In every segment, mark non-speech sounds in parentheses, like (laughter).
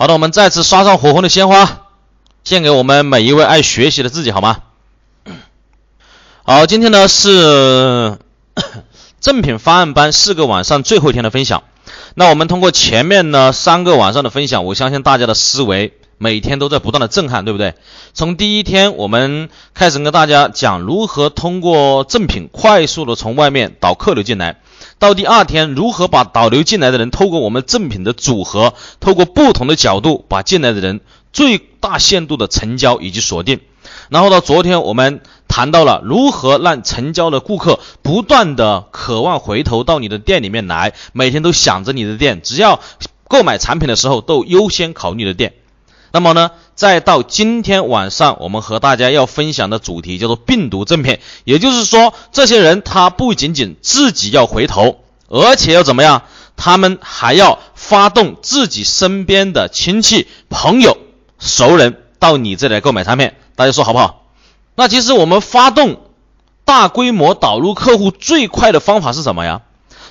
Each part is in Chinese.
好的，我们再次刷上火红的鲜花，献给我们每一位爱学习的自己，好吗？好，今天呢是 (coughs) 正品方案班四个晚上最后一天的分享。那我们通过前面呢三个晚上的分享，我相信大家的思维每天都在不断的震撼，对不对？从第一天我们开始跟大家讲如何通过正品快速的从外面导客流进来。到第二天，如何把导流进来的人透过我们赠品的组合，透过不同的角度，把进来的人最大限度的成交以及锁定。然后到昨天，我们谈到了如何让成交的顾客不断的渴望回头到你的店里面来，每天都想着你的店，只要购买产品的时候都优先考虑的店。那么呢，再到今天晚上，我们和大家要分享的主题叫做病毒正片，也就是说，这些人他不仅仅自己要回头，而且要怎么样？他们还要发动自己身边的亲戚、朋友、熟人到你这里来购买产品。大家说好不好？那其实我们发动大规模导入客户最快的方法是什么呀？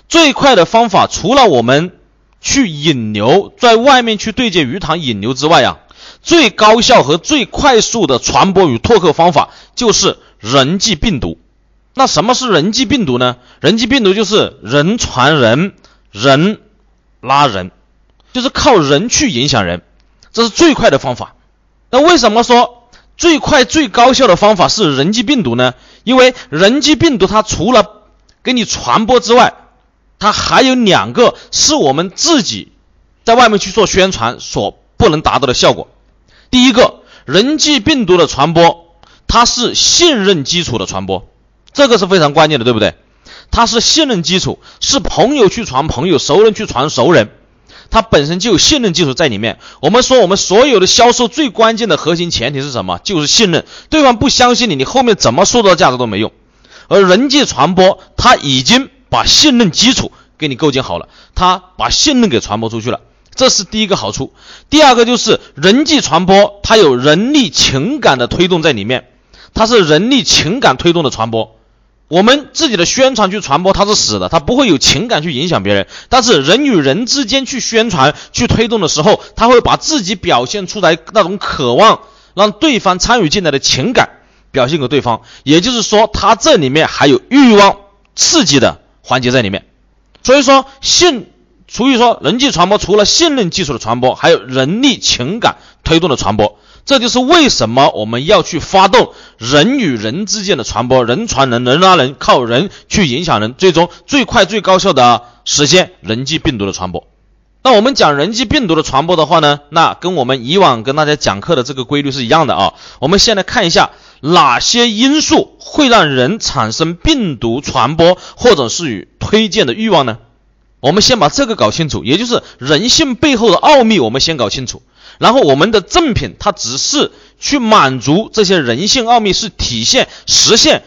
最快的方法除了我们去引流，在外面去对接鱼塘引流之外呀。最高效和最快速的传播与拓客方法就是人际病毒。那什么是人际病毒呢？人际病毒就是人传人，人拉人，就是靠人去影响人，这是最快的方法。那为什么说最快最高效的方法是人际病毒呢？因为人际病毒它除了给你传播之外，它还有两个是我们自己在外面去做宣传所不能达到的效果。第一个人际病毒的传播，它是信任基础的传播，这个是非常关键的，对不对？它是信任基础，是朋友去传朋友，熟人去传熟人，它本身就有信任基础在里面。我们说，我们所有的销售最关键的核心前提是什么？就是信任。对方不相信你，你后面怎么塑造价值都没用。而人际传播，它已经把信任基础给你构建好了，它把信任给传播出去了。这是第一个好处，第二个就是人际传播，它有人力情感的推动在里面，它是人力情感推动的传播。我们自己的宣传去传播，它是死的，它不会有情感去影响别人。但是人与人之间去宣传、去推动的时候，他会把自己表现出来那种渴望让对方参与进来的情感表现给对方，也就是说，它这里面还有欲望刺激的环节在里面。所以说性。所以说，人际传播除了信任基础的传播，还有人力情感推动的传播。这就是为什么我们要去发动人与人之间的传播，人传人，人拉人，靠人去影响人，最终最快最高效的实现人际病毒的传播。那我们讲人际病毒的传播的话呢，那跟我们以往跟大家讲课的这个规律是一样的啊。我们先来看一下哪些因素会让人产生病毒传播或者是与推荐的欲望呢？我们先把这个搞清楚，也就是人性背后的奥秘，我们先搞清楚。然后我们的赠品，它只是去满足这些人性奥秘，是体现、实现、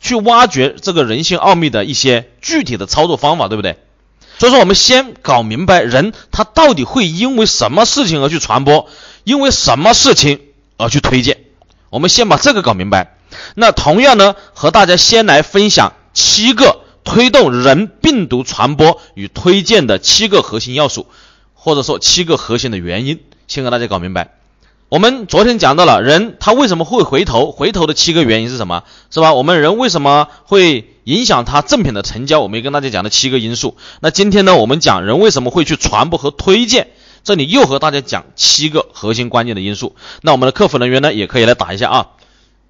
去挖掘这个人性奥秘的一些具体的操作方法，对不对？所以说，我们先搞明白人他到底会因为什么事情而去传播，因为什么事情而去推荐。我们先把这个搞明白。那同样呢，和大家先来分享七个。推动人病毒传播与推荐的七个核心要素，或者说七个核心的原因，先和大家搞明白。我们昨天讲到了人他为什么会回头，回头的七个原因是什么？是吧？我们人为什么会影响他赠品的成交？我们也跟大家讲了七个因素。那今天呢，我们讲人为什么会去传播和推荐，这里又和大家讲七个核心关键的因素。那我们的客服人员呢，也可以来打一下啊。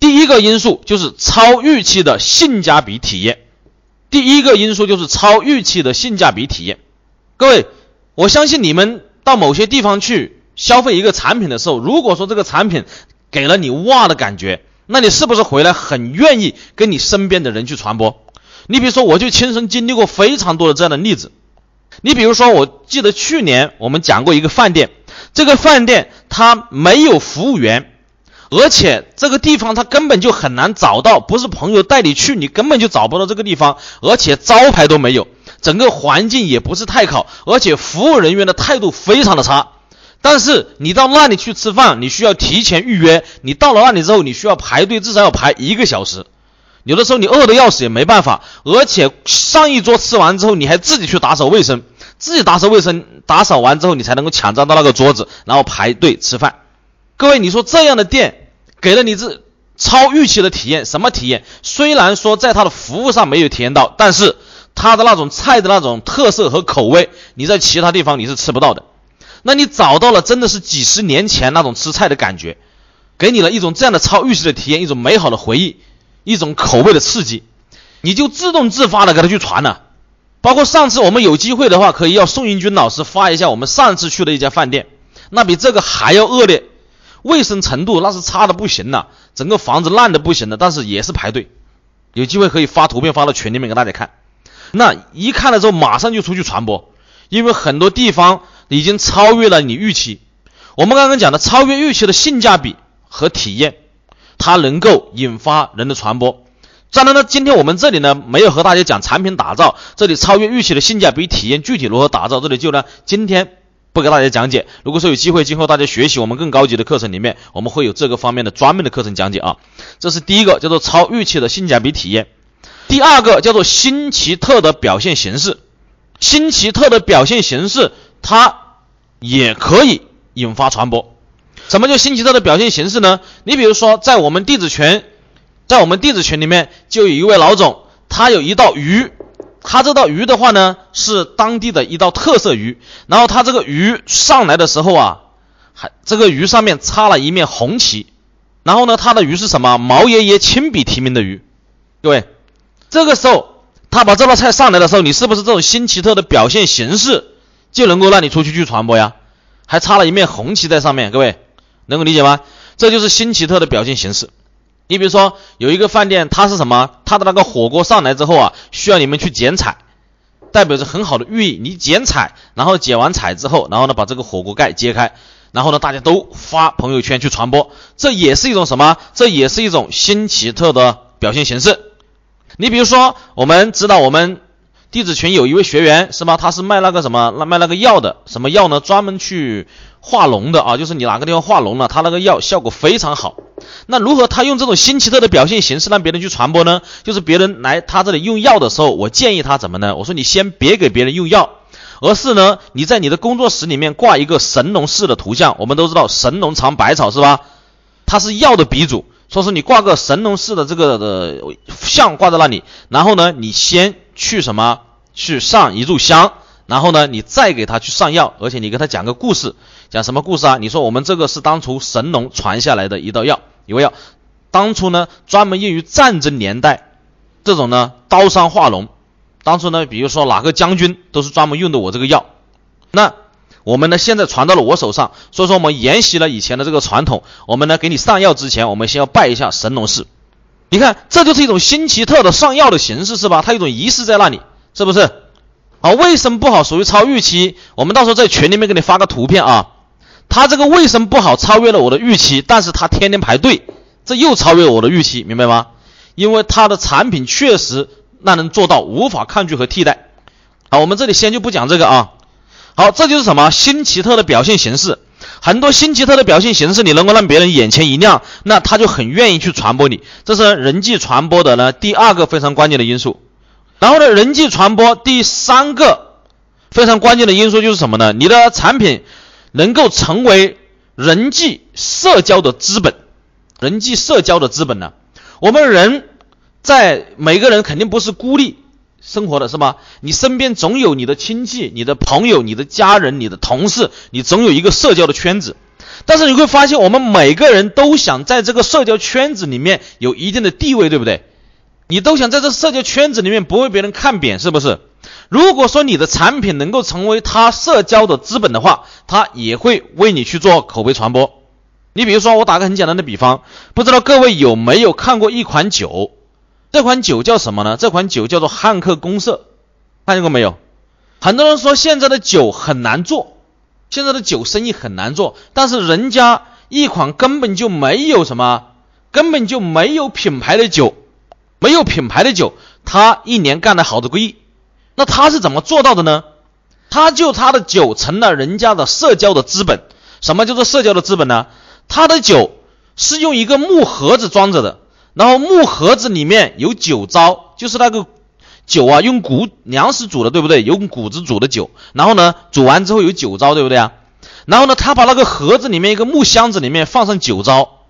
第一个因素就是超预期的性价比体验。第一个因素就是超预期的性价比体验。各位，我相信你们到某些地方去消费一个产品的时候，如果说这个产品给了你哇的感觉，那你是不是回来很愿意跟你身边的人去传播？你比如说，我就亲身经历过非常多的这样的例子。你比如说，我记得去年我们讲过一个饭店，这个饭店它没有服务员。而且这个地方他根本就很难找到，不是朋友带你去，你根本就找不到这个地方，而且招牌都没有，整个环境也不是太好，而且服务人员的态度非常的差。但是你到那里去吃饭，你需要提前预约，你到了那里之后，你需要排队，至少要排一个小时。有的时候你饿得要死也没办法，而且上一桌吃完之后，你还自己去打扫卫生，自己打扫卫生，打扫完之后你才能够抢占到那个桌子，然后排队吃饭。各位，你说这样的店给了你这超预期的体验，什么体验？虽然说在它的服务上没有体验到，但是它的那种菜的那种特色和口味，你在其他地方你是吃不到的。那你找到了真的是几十年前那种吃菜的感觉，给你了一种这样的超预期的体验，一种美好的回忆，一种口味的刺激，你就自动自发的给他去传了。包括上次我们有机会的话，可以要宋英军老师发一下我们上次去的一家饭店，那比这个还要恶劣，卫生程度那是差的不行了，整个房子烂的不行了，但是也是排队。有机会可以发图片发到群里面给大家看，那一看了之后马上就出去传播，因为很多地方。已经超越了你预期。我们刚刚讲的超越预期的性价比和体验，它能够引发人的传播。当然呢，今天我们这里呢没有和大家讲产品打造，这里超越预期的性价比体验具体如何打造，这里就呢今天不给大家讲解。如果说有机会今后大家学习我们更高级的课程里面，我们会有这个方面的专门的课程讲解啊。这是第一个叫做超预期的性价比体验，第二个叫做新奇特的表现形式，新奇特的表现形式。它也可以引发传播。什么叫新奇特的表现形式呢？你比如说，在我们弟子群，在我们弟子群里面，就有一位老总，他有一道鱼，他这道鱼的话呢，是当地的一道特色鱼。然后他这个鱼上来的时候啊，还这个鱼上面插了一面红旗。然后呢，他的鱼是什么？毛爷爷亲笔提名的鱼。各位，这个时候他把这道菜上来的时候，你是不是这种新奇特的表现形式？就能够让你出去去传播呀，还插了一面红旗在上面，各位能够理解吗？这就是新奇特的表现形式。你比如说有一个饭店，它是什么？它的那个火锅上来之后啊，需要你们去剪彩，代表着很好的寓意。你剪彩，然后剪完彩之后，然后呢把这个火锅盖揭开，然后呢大家都发朋友圈去传播，这也是一种什么？这也是一种新奇特的表现形式。你比如说，我们知道我们。弟子群有一位学员是吧？他是卖那个什么，卖那个药的，什么药呢？专门去化脓的啊，就是你哪个地方化脓了，他那个药效果非常好。那如何他用这种新奇特的表现形式让别人去传播呢？就是别人来他这里用药的时候，我建议他怎么呢？我说你先别给别人用药，而是呢，你在你的工作室里面挂一个神农氏的图像。我们都知道神农尝百草是吧？它是药的鼻祖，说是你挂个神农氏的这个的像挂在那里，然后呢，你先。去什么？去上一炷香，然后呢，你再给他去上药，而且你给他讲个故事，讲什么故事啊？你说我们这个是当初神农传下来的一道药，一味药，当初呢专门用于战争年代，这种呢刀伤化脓，当初呢比如说哪个将军都是专门用的我这个药，那我们呢现在传到了我手上，所以说我们沿袭了以前的这个传统，我们呢给你上药之前，我们先要拜一下神农氏。你看，这就是一种新奇特的上药的形式，是吧？它有一种仪式在那里，是不是？啊，为什么不好？属于超预期。我们到时候在群里面给你发个图片啊。他这个为什么不好？超越了我的预期，但是他天天排队，这又超越我的预期，明白吗？因为他的产品确实让人做到无法抗拒和替代。好，我们这里先就不讲这个啊。好，这就是什么新奇特的表现形式。很多新奇特的表现形式，你能够让别人眼前一亮，那他就很愿意去传播你。这是人际传播的呢第二个非常关键的因素。然后呢，人际传播第三个非常关键的因素就是什么呢？你的产品能够成为人际社交的资本。人际社交的资本呢？我们人在每个人肯定不是孤立。生活的是吗？你身边总有你的亲戚、你的朋友、你的家人、你的同事，你总有一个社交的圈子。但是你会发现，我们每个人都想在这个社交圈子里面有一定的地位，对不对？你都想在这社交圈子里面不被别人看扁，是不是？如果说你的产品能够成为他社交的资本的话，他也会为你去做口碑传播。你比如说，我打个很简单的比方，不知道各位有没有看过一款酒？这款酒叫什么呢？这款酒叫做汉克公社，看见过没有？很多人说现在的酒很难做，现在的酒生意很难做，但是人家一款根本就没有什么，根本就没有品牌的酒，没有品牌的酒，他一年干了好多个亿，那他是怎么做到的呢？他就他的酒成了人家的社交的资本。什么叫做社交的资本呢？他的酒是用一个木盒子装着的。然后木盒子里面有酒糟，就是那个酒啊，用谷粮食煮的，对不对？用谷子煮的酒，然后呢，煮完之后有酒糟，对不对啊？然后呢，他把那个盒子里面一个木箱子里面放上酒糟，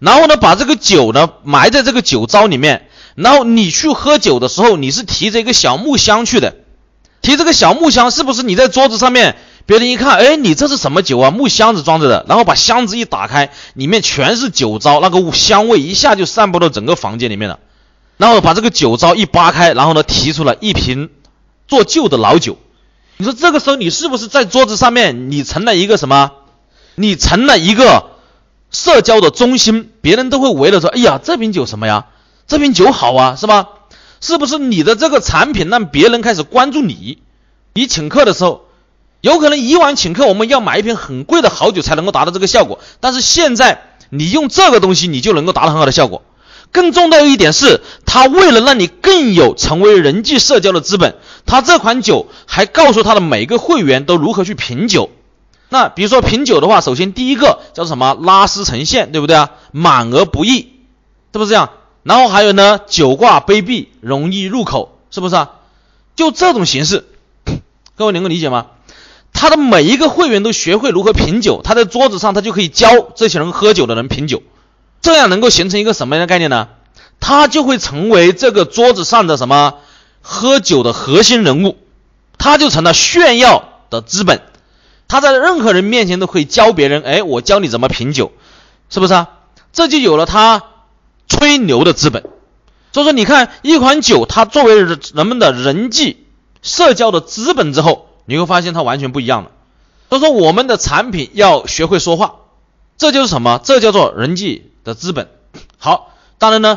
然后呢，把这个酒呢埋在这个酒糟里面，然后你去喝酒的时候，你是提着一个小木箱去的，提这个小木箱，是不是你在桌子上面？别人一看，哎，你这是什么酒啊？木箱子装着的，然后把箱子一打开，里面全是酒糟，那个香味一下就散播到整个房间里面了。然后把这个酒糟一扒开，然后呢，提出了一瓶做旧的老酒。你说这个时候你是不是在桌子上面你成了一个什么？你成了一个社交的中心，别人都会围着说，哎呀，这瓶酒什么呀？这瓶酒好啊，是吧？是不是你的这个产品让别人开始关注你？你请客的时候。有可能以往请客我们要买一瓶很贵的好酒才能够达到这个效果，但是现在你用这个东西你就能够达到很好的效果。更重要的一点是，他为了让你更有成为人际社交的资本，他这款酒还告诉他的每个会员都如何去品酒。那比如说品酒的话，首先第一个叫什么？拉丝呈现，对不对啊？满而不溢，是不是这样？然后还有呢，酒挂杯壁，容易入口，是不是啊？就这种形式，(clears throat) 各位能够理解吗？他的每一个会员都学会如何品酒，他在桌子上他就可以教这些人喝酒的人品酒，这样能够形成一个什么样的概念呢？他就会成为这个桌子上的什么喝酒的核心人物，他就成了炫耀的资本，他在任何人面前都可以教别人，哎，我教你怎么品酒，是不是啊？这就有了他吹牛的资本。所以说，你看一款酒，它作为人们的人际社交的资本之后。你会发现它完全不一样了。所以说，我们的产品要学会说话，这就是什么？这叫做人际的资本。好，当然呢，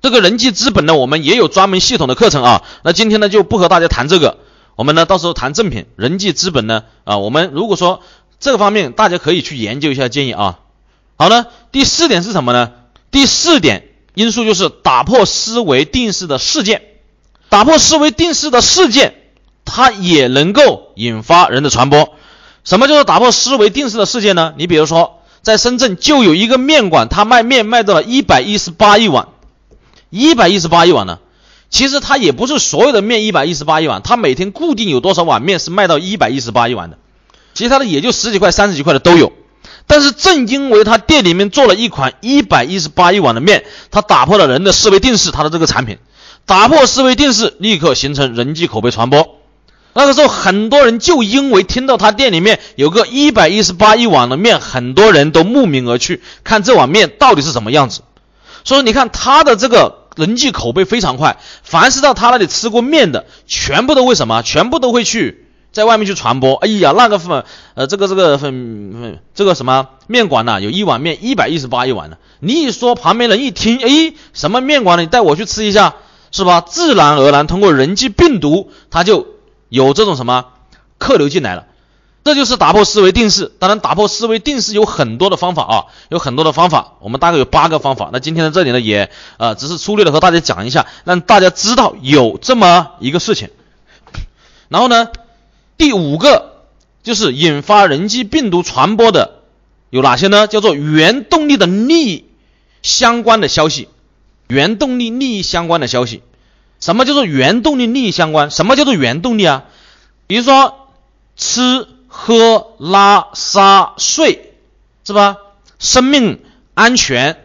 这个人际资本呢，我们也有专门系统的课程啊。那今天呢，就不和大家谈这个，我们呢到时候谈正品。人际资本呢，啊，我们如果说这个方面，大家可以去研究一下，建议啊。好呢，第四点是什么呢？第四点因素就是打破思维定式的事件，打破思维定式的事件。它也能够引发人的传播。什么叫做打破思维定式的事件呢？你比如说，在深圳就有一个面馆，他卖面卖到了一百一十八一碗，一百一十八一碗呢。其实他也不是所有的面一百一十八一碗，他每天固定有多少碗面是卖到一百一十八一碗的，其他的也就十几块、三十几块的都有。但是正因为他店里面做了一款一百一十八一碗的面，他打破了人的思维定式，他的这个产品打破思维定式，立刻形成人际口碑传播。那个时候，很多人就因为听到他店里面有个一百一十八一碗的面，很多人都慕名而去看这碗面到底是什么样子。所以说你看他的这个人际口碑非常快，凡是到他那里吃过面的，全部都为什么？全部都会去在外面去传播。哎呀，那个粉呃，这个这个粉这个什么面馆呐，有一碗面一百一十八一碗的。你一说，旁边人一听，哎，什么面馆呢？你带我去吃一下，是吧？自然而然通过人际病毒，他就。有这种什么客流进来了，这就是打破思维定式。当然，打破思维定式有很多的方法啊，有很多的方法。我们大概有八个方法。那今天在这里呢，也呃只是粗略的和大家讲一下，让大家知道有这么一个事情。然后呢，第五个就是引发人际病毒传播的有哪些呢？叫做原动力的利益相关的消息，原动力利益相关的消息。什么叫做原动力利益相关？什么叫做原动力啊？比如说吃喝拉撒睡，是吧？生命安全、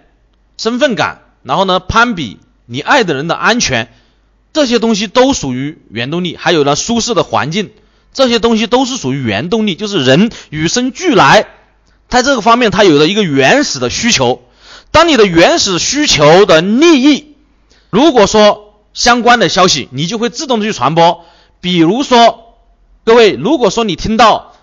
身份感，然后呢，攀比你爱的人的安全，这些东西都属于原动力。还有呢，舒适的环境，这些东西都是属于原动力。就是人与生俱来，在这个方面，他有了一个原始的需求。当你的原始需求的利益，如果说相关的消息，你就会自动的去传播。比如说，各位，如果说你听到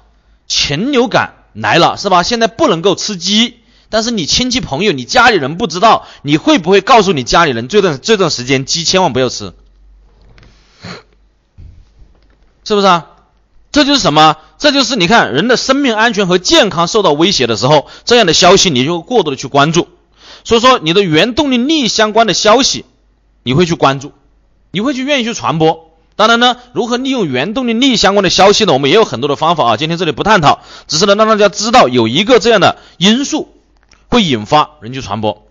禽流感来了，是吧？现在不能够吃鸡，但是你亲戚朋友、你家里人不知道，你会不会告诉你家里人这段这段时间鸡千万不要吃？是不是啊？这就是什么？这就是你看人的生命安全和健康受到威胁的时候，这样的消息你就过度的去关注。所以说，你的原动力利益相关的消息，你会去关注。你会去愿意去传播，当然呢，如何利用原动力利益相关的消息呢？我们也有很多的方法啊，今天这里不探讨，只是呢让大家知道有一个这样的因素会引发人际传播。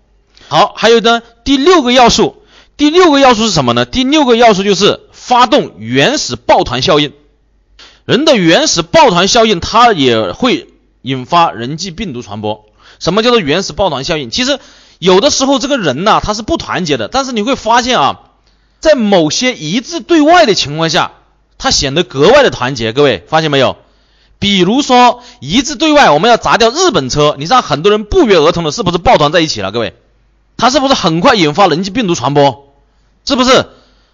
好，还有呢第六个要素，第六个要素是什么呢？第六个要素就是发动原始抱团效应。人的原始抱团效应，它也会引发人际病毒传播。什么叫做原始抱团效应？其实有的时候这个人呢，他是不团结的，但是你会发现啊，在某些一致对外的情况下，他显得格外的团结。各位发现没有？比如说一致对外，我们要砸掉日本车，你让很多人不约而同的，是不是抱团在一起了？各位，他是不是很快引发人际病毒传播？是不是？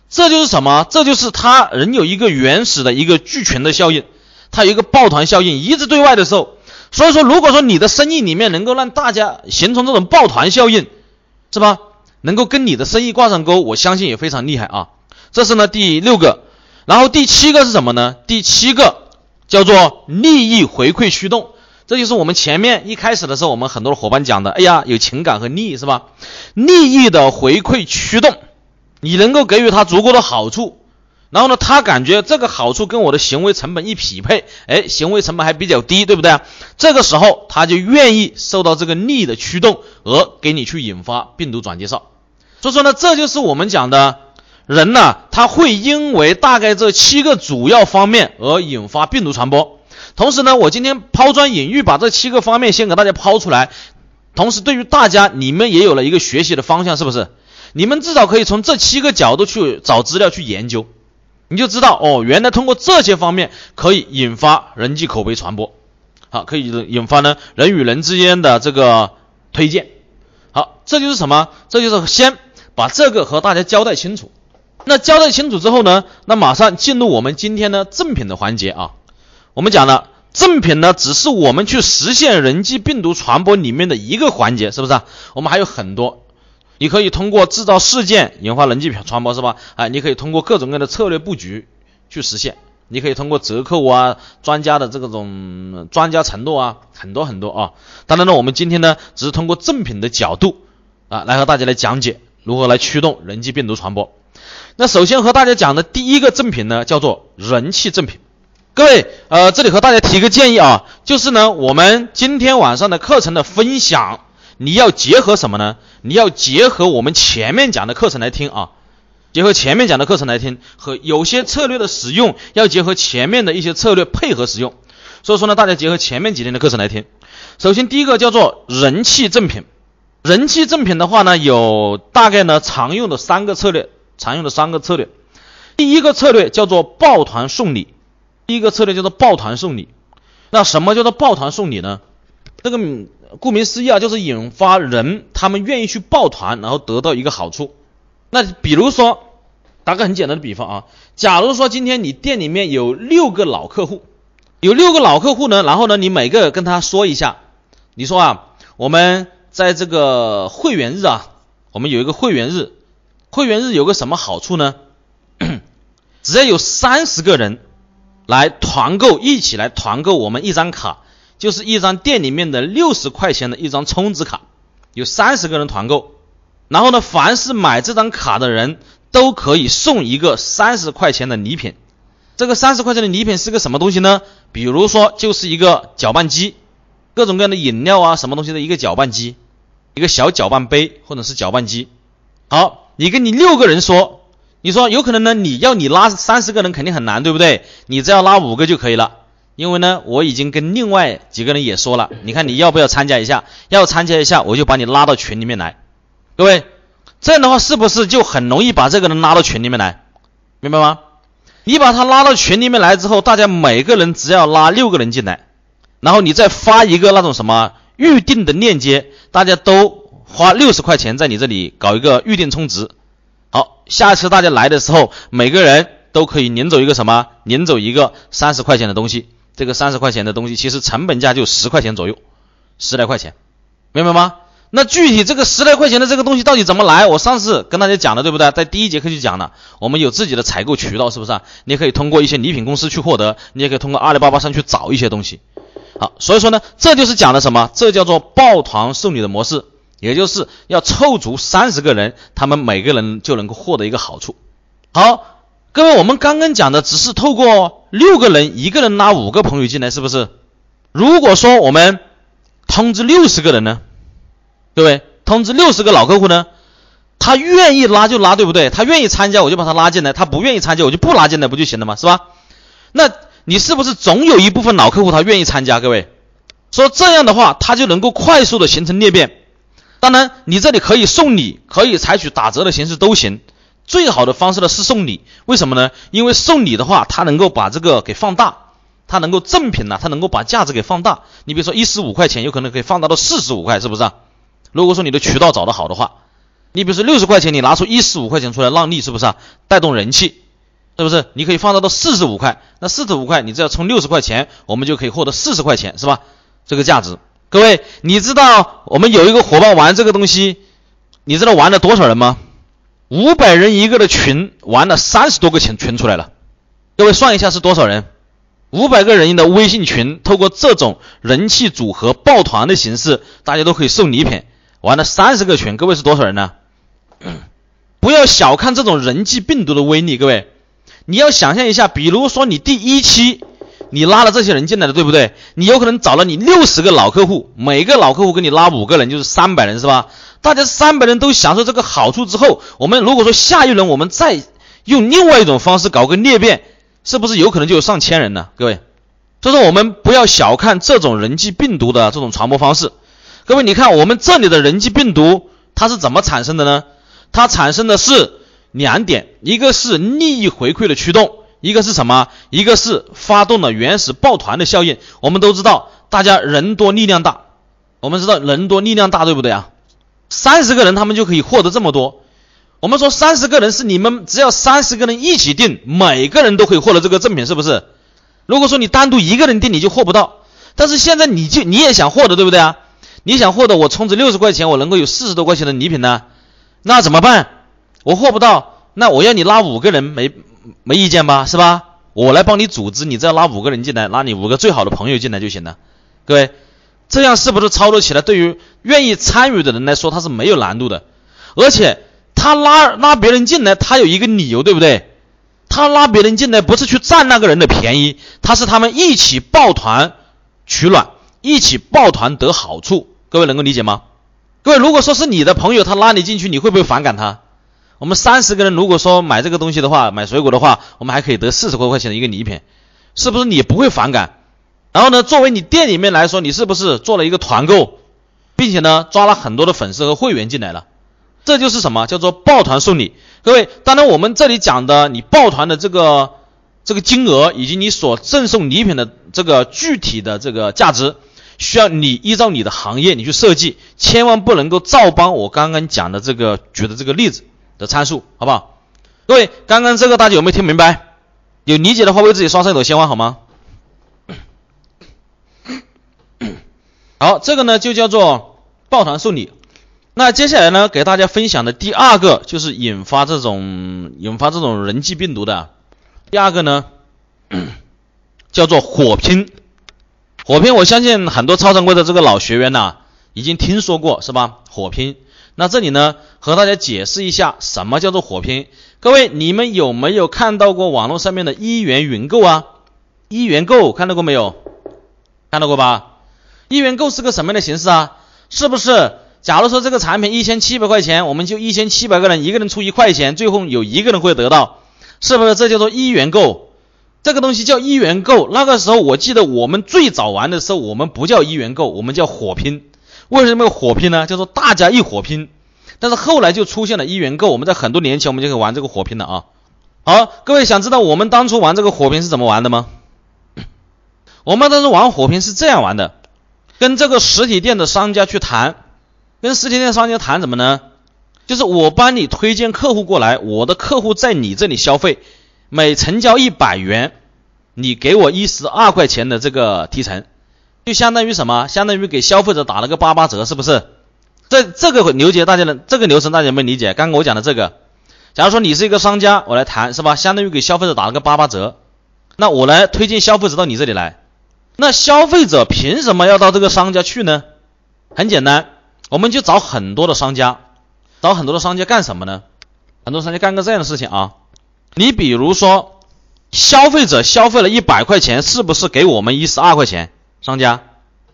这就是什么？这就是他人有一个原始的一个聚群的效应，他有一个抱团效应，一致对外的时候。所以说，如果说你的生意里面能够让大家形成这种抱团效应，是吧？能够跟你的生意挂上钩，我相信也非常厉害啊。这是呢第六个，然后第七个是什么呢？第七个叫做利益回馈驱动，这就是我们前面一开始的时候，我们很多的伙伴讲的，哎呀，有情感和利益是吧？利益的回馈驱动。你能够给予他足够的好处，然后呢，他感觉这个好处跟我的行为成本一匹配，哎，行为成本还比较低，对不对？这个时候他就愿意受到这个利的驱动，而给你去引发病毒转介绍。所以说呢，这就是我们讲的人呢，他会因为大概这七个主要方面而引发病毒传播。同时呢，我今天抛砖引玉，把这七个方面先给大家抛出来，同时对于大家，你们也有了一个学习的方向，是不是？你们至少可以从这七个角度去找资料去研究，你就知道哦，原来通过这些方面可以引发人际口碑传播，好，可以引发呢人与人之间的这个推荐，好，这就是什么？这就是先把这个和大家交代清楚。那交代清楚之后呢，那马上进入我们今天的赠品的环节啊。我们讲了，赠品呢只是我们去实现人际病毒传播里面的一个环节，是不是啊？我们还有很多。你可以通过制造事件引发人际传播，是吧？哎，你可以通过各种各样的策略布局去实现。你可以通过折扣啊、专家的这种专家承诺啊，很多很多啊。当然呢，我们今天呢，只是通过赠品的角度啊，来和大家来讲解如何来驱动人际病毒传播。那首先和大家讲的第一个赠品呢，叫做人气赠品。各位，呃，这里和大家提个建议啊，就是呢，我们今天晚上的课程的分享。你要结合什么呢？你要结合我们前面讲的课程来听啊，结合前面讲的课程来听，和有些策略的使用要结合前面的一些策略配合使用。所以说呢，大家结合前面几天的课程来听。首先第一个叫做人气赠品，人气赠品的话呢，有大概呢常用的三个策略，常用的三个策略。第一个策略叫做抱团送礼，第一个策略叫做抱团送礼。那什么叫做抱团送礼呢？这个。顾名思义啊，就是引发人他们愿意去抱团，然后得到一个好处。那比如说，打个很简单的比方啊，假如说今天你店里面有六个老客户，有六个老客户呢，然后呢，你每个跟他说一下，你说啊，我们在这个会员日啊，我们有一个会员日，会员日有个什么好处呢？(clears throat) 只要有三十个人来团购，一起来团购我们一张卡。就是一张店里面的六十块钱的一张充值卡，有三十个人团购，然后呢，凡是买这张卡的人都可以送一个三十块钱的礼品。这个三十块钱的礼品是个什么东西呢？比如说就是一个搅拌机，各种各样的饮料啊，什么东西的一个搅拌机，一个小搅拌杯或者是搅拌机。好，你跟你六个人说，你说有可能呢，你要你拉三十个人肯定很难，对不对？你只要拉五个就可以了。因为呢，我已经跟另外几个人也说了，你看你要不要参加一下？要参加一下，我就把你拉到群里面来。各位，这样的话是不是就很容易把这个人拉到群里面来？明白吗？你把他拉到群里面来之后，大家每个人只要拉六个人进来，然后你再发一个那种什么预定的链接，大家都花六十块钱在你这里搞一个预定充值。好，下次大家来的时候，每个人都可以领走一个什么？领走一个三十块钱的东西。这个三十块钱的东西，其实成本价就十块钱左右，十来块钱，明白吗？那具体这个十来块钱的这个东西到底怎么来？我上次跟大家讲了，对不对？在第一节课就讲了，我们有自己的采购渠道，是不是？你可以通过一些礼品公司去获得，你也可以通过阿里巴巴上去找一些东西。好，所以说呢，这就是讲的什么？这叫做抱团送礼的模式，也就是要凑足三十个人，他们每个人就能够获得一个好处。好。各位，我们刚刚讲的只是透过六个人，一个人拉五个朋友进来，是不是？如果说我们通知六十个人呢？各位，通知六十个老客户呢？他愿意拉就拉，对不对？他愿意参加我就把他拉进来，他不愿意参加我就不拉进来，不就行了吗？是吧？那你是不是总有一部分老客户他愿意参加？各位，说这样的话，他就能够快速的形成裂变。当然，你这里可以送礼，可以采取打折的形式都行。最好的方式呢是送礼，为什么呢？因为送礼的话，它能够把这个给放大，它能够赠品呢，它能够把价值给放大。你比如说一十五块钱，有可能可以放大到四十五块，是不是？如果说你的渠道找得好的话，你比如说六十块钱，你拿出一十五块钱出来让利，是不是啊？带动人气，是不是？你可以放大到四十五块，那四十五块你只要充六十块钱，我们就可以获得四十块钱，是吧？这个价值，各位，你知道我们有一个伙伴玩这个东西，你知道玩了多少人吗？五百人一个的群玩了三十多个群群出来了，各位算一下是多少人？五百个人的微信群，透过这种人气组合抱团的形式，大家都可以送礼品，玩了三十个群，各位是多少人呢？(clears throat) 不要小看这种人际病毒的威力，各位，你要想象一下，比如说你第一期你拉了这些人进来的，对不对？你有可能找了你六十个老客户，每个老客户给你拉五个人，就是三百人，是吧？大家三百人都享受这个好处之后，我们如果说下一轮我们再用另外一种方式搞个裂变，是不是有可能就有上千人呢？各位，所以说我们不要小看这种人际病毒的这种传播方式。各位，你看我们这里的人际病毒它是怎么产生的呢？它产生的是两点，一个是利益回馈的驱动，一个是什么？一个是发动了原始抱团的效应。我们都知道，大家人多力量大，我们知道人多力量大，对不对啊？三十个人，他们就可以获得这么多。我们说三十个人是你们只要三十个人一起订，每个人都可以获得这个赠品，是不是？如果说你单独一个人订，你就获不到。但是现在你就你也想获得，对不对啊？你想获得我充值六十块钱，我能够有四十多块钱的礼品呢？那怎么办？我获不到，那我要你拉五个人，没没意见吧？是吧？我来帮你组织，你只要拉五个人进来，拉你五个最好的朋友进来就行了。各位。这样是不是操作起来对于愿意参与的人来说，他是没有难度的，而且他拉拉别人进来，他有一个理由，对不对？他拉别人进来不是去占那个人的便宜，他是他们一起抱团取暖，一起抱团得好处。各位能够理解吗？各位，如果说是你的朋友，他拉你进去，你会不会反感他？我们三十个人，如果说买这个东西的话，买水果的话，我们还可以得四十多块钱的一个礼品，是不是你不会反感？然后呢，作为你店里面来说，你是不是做了一个团购，并且呢抓了很多的粉丝和会员进来了？这就是什么叫做抱团送礼？各位，当然我们这里讲的你抱团的这个这个金额以及你所赠送礼品的这个具体的这个价值，需要你依照你的行业你去设计，千万不能够照搬我刚刚讲的这个举的这个例子的参数，好不好？各位，刚刚这个大家有没有听明白？有理解的话，为自己刷上一朵鲜花好吗？好，这个呢就叫做抱团送礼。那接下来呢，给大家分享的第二个就是引发这种引发这种人际病毒的。第二个呢，(coughs) 叫做火拼。火拼，我相信很多超常规的这个老学员呐，已经听说过是吧？火拼。那这里呢，和大家解释一下什么叫做火拼。各位，你们有没有看到过网络上面的一元云购啊？一元购看到过没有？看到过吧？一元购是个什么样的形式啊？是不是？假如说这个产品一千七百块钱，我们就一千七百个人，一个人出一块钱，最后有一个人会得到，是不是？这叫做一元购。这个东西叫一元购。那个时候我记得我们最早玩的时候，我们不叫一元购，我们叫火拼。为什么火拼呢？叫做大家一火拼。但是后来就出现了一元购，我们在很多年前我们就可以玩这个火拼了啊。好，各位想知道我们当初玩这个火拼是怎么玩的吗？(coughs) 我们当时玩火拼是这样玩的。跟这个实体店的商家去谈，跟实体店商家谈什么呢？就是我帮你推荐客户过来，我的客户在你这里消费，每成交一百元，你给我一十二块钱的这个提成，就相当于什么？相当于给消费者打了个八八折，是不是？这这个流程大家能这个流程大家有没有理解？刚刚我讲的这个，假如说你是一个商家，我来谈是吧？相当于给消费者打了个八八折，那我来推荐消费者到你这里来。那消费者凭什么要到这个商家去呢？很简单，我们就找很多的商家，找很多的商家干什么呢？很多商家干个这样的事情啊，你比如说，消费者消费了一百块钱，是不是给我们一十二块钱？商家，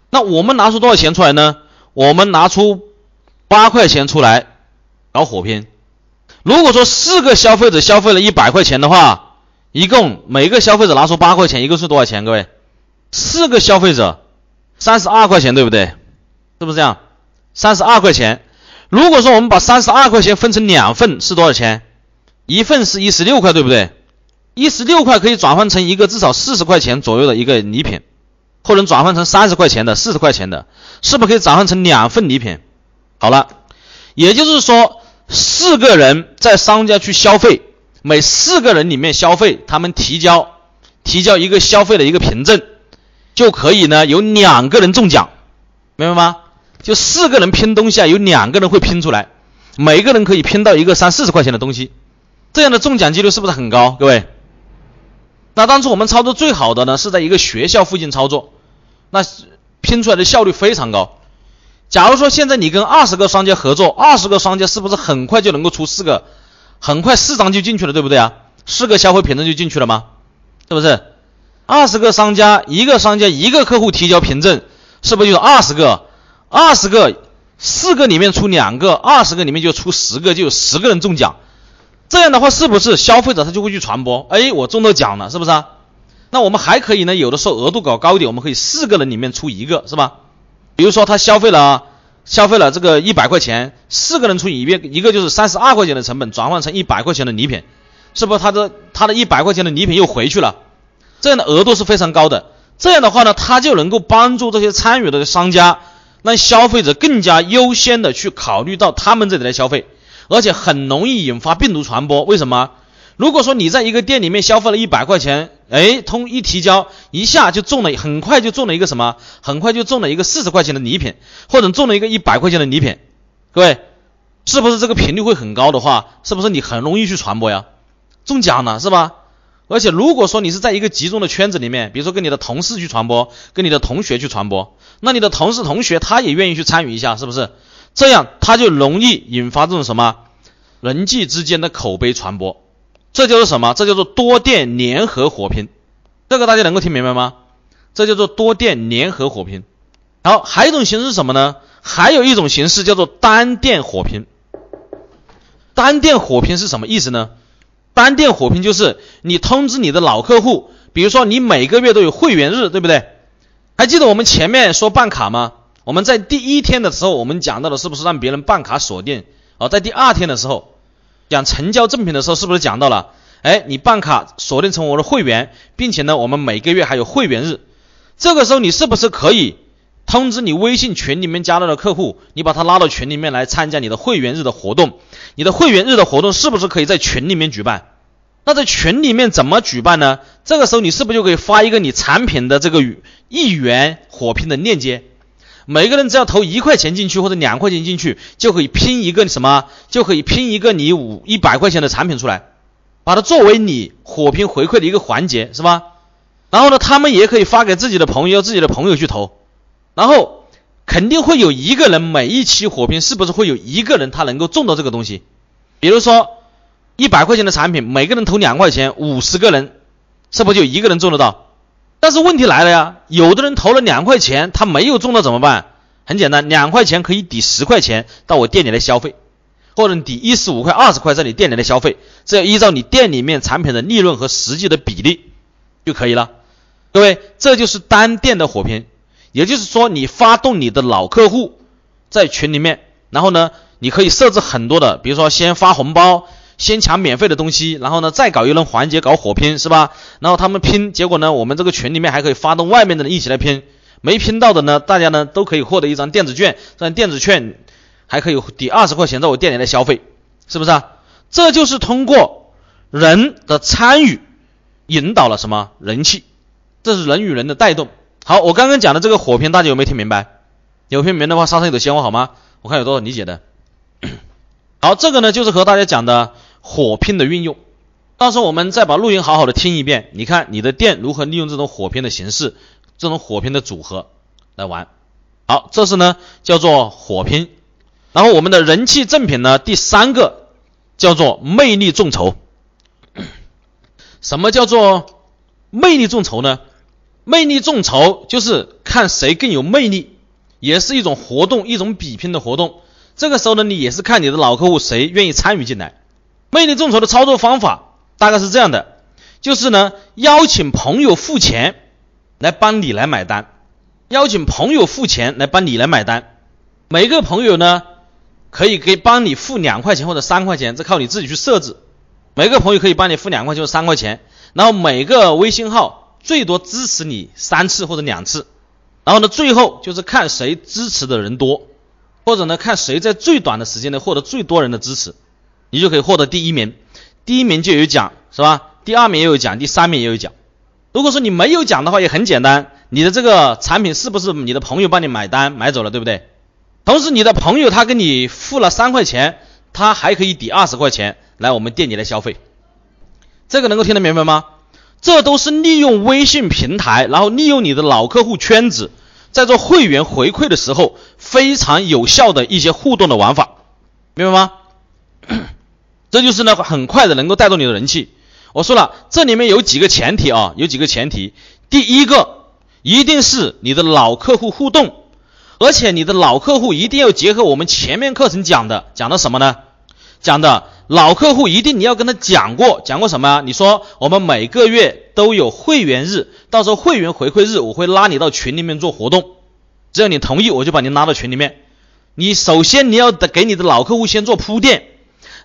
那我们拿出多少钱出来呢？我们拿出八块钱出来搞火拼，如果说四个消费者消费了一百块钱的话，一共每个消费者拿出八块钱，一共是多少钱？各位，四个消费者三十二块钱，对不对？是不是这样？三十二块钱。如果说我们把三十二块钱分成两份，是多少钱？一份是一十六块，对不对？一十六块可以转换成一个至少四十块钱左右的一个礼品，或者转换成三十块钱的、四十块钱的，是不是可以转换成两份礼品？好了，也就是说，四个人在商家去消费，每四个人里面消费，他们提交提交一个消费的一个凭证，就可以呢有两个人中奖，明白吗？就四个人拼东西啊，有两个人会拼出来，每个人可以拼到一个三四十块钱的东西，这样的中奖几率是不是很高？各位，那当初我们操作最好的呢，是在一个学校附近操作，那拼出来的效率非常高。假如说现在你跟二十个商家合作，二十个商家是不是很快就能够出四个，很快四张就进去了，对不对啊？四个消费凭证就进去了吗？是不是？二十个商家，一个商家一个客户提交凭证，是不是就二十个？二十个，四个里面出两个，二十个里面就出十个，就有十个人中奖。这样的话，是不是消费者他就会去传播？哎，我中到奖了，是不是啊？那我们还可以呢，有的时候额度搞高一点，我们可以四个人里面出一个，是吧？比如说他消费了消费了这个一百块钱，四个人出一遍，一个就是三十二块钱的成本转换成一百块钱的礼品，是不是他的他的一百块钱的礼品又回去了？这样的额度是非常高的。这样的话呢，他就能够帮助这些参与的商家。让消费者更加优先的去考虑到他们这里来消费，而且很容易引发病毒传播。为什么？如果说你在一个店里面消费了一百块钱，哎，通一提交，一下就中了，很快就中了一个什么？很快就中了一个四十块钱的礼品，或者中了一个一百块钱的礼品。各位，是不是这个频率会很高的话，是不是你很容易去传播呀？中奖了是吧？而且如果说你是在一个集中的圈子里面，比如说跟你的同事去传播，跟你的同学去传播，那你的同事同学他也愿意去参与一下，是不是？这样他就容易引发这种什么人际之间的口碑传播，这就是什么？这叫做多店联合火拼，这个大家能够听明白吗？这叫做多店联合火拼。好，还有一种形式是什么呢？还有一种形式叫做单店火拼。单店火拼是什么意思呢？单店火拼就是你通知你的老客户，比如说你每个月都有会员日，对不对？还记得我们前面说办卡吗？我们在第一天的时候，我们讲到的是不是让别人办卡锁定？哦，在第二天的时候讲成交赠品的时候，是不是讲到了？哎，你办卡锁定成我的会员，并且呢，我们每个月还有会员日，这个时候你是不是可以通知你微信群里面加到的客户，你把他拉到群里面来参加你的会员日的活动？你的会员日的活动是不是可以在群里面举办？那在群里面怎么举办呢？这个时候你是不是就可以发一个你产品的这个一元火拼的链接？每个人只要投一块钱进去或者两块钱进去，就可以拼一个什么？就可以拼一个你五一百块钱的产品出来，把它作为你火拼回馈的一个环节，是吧？然后呢，他们也可以发给自己的朋友，自己的朋友去投，然后。肯定会有一个人，每一期火拼是不是会有一个人他能够中到这个东西？比如说一百块钱的产品，每个人投两块钱，五十个人是不是就一个人中得到？但是问题来了呀，有的人投了两块钱，他没有中到怎么办？很简单，两块钱可以抵十块钱到我店里来消费，或者抵一十五块、二十块在你店里来消费，这要依照你店里面产品的利润和实际的比例就可以了。各位，这就是单店的火拼。也就是说，你发动你的老客户在群里面，然后呢，你可以设置很多的，比如说先发红包，先抢免费的东西，然后呢，再搞一轮环节搞火拼，是吧？然后他们拼，结果呢，我们这个群里面还可以发动外面的人一起来拼，没拼到的呢，大家呢都可以获得一张电子券，这张电子券还可以抵二十块钱在我店里来消费，是不是啊？这就是通过人的参与引导了什么人气，这是人与人的带动。好，我刚刚讲的这个火拼，大家有没有听明白？有听明白的话，上上一朵鲜花好吗？我看有多少理解的。好，这个呢就是和大家讲的火拼的运用。到时候我们再把录音好好的听一遍，你看你的店如何利用这种火拼的形式，这种火拼的组合来玩。好，这是呢叫做火拼。然后我们的人气赠品呢，第三个叫做魅力众筹。什么叫做魅力众筹呢？魅力众筹就是看谁更有魅力，也是一种活动，一种比拼的活动。这个时候呢，你也是看你的老客户谁愿意参与进来。魅力众筹的操作方法大概是这样的，就是呢，邀请朋友付钱来帮你来买单，邀请朋友付钱来帮你来买单，每个朋友呢可以给帮你付两块钱或者三块钱，这靠你自己去设置。每个朋友可以帮你付两块钱或三块钱，然后每个微信号最多支持你三次或者两次，然后呢，最后就是看谁支持的人多，或者呢看谁在最短的时间内获得最多人的支持，你就可以获得第一名，第一名就有奖是吧？第二名也有奖，第三名也有奖。如果说你没有奖的话，也很简单，你的这个产品是不是你的朋友帮你买单买走了，对不对？同时你的朋友他给你付了三块钱，他还可以抵二十块钱。来我们店里来消费，这个能够听得明白吗？这都是利用微信平台，然后利用你的老客户圈子，在做会员回馈的时候非常有效的一些互动的玩法，明白吗？这就是呢很快的能够带动你的人气。我说了，这里面有几个前提啊，有几个前提。第一个，一定是你的老客户互动，而且你的老客户一定要结合我们前面课程讲的，讲的什么呢？讲的。老客户一定你要跟他讲过，讲过什么？你说我们每个月都有会员日，到时候会员回馈日，我会拉你到群里面做活动，只要你同意，我就把你拉到群里面。你首先你要给你的老客户先做铺垫，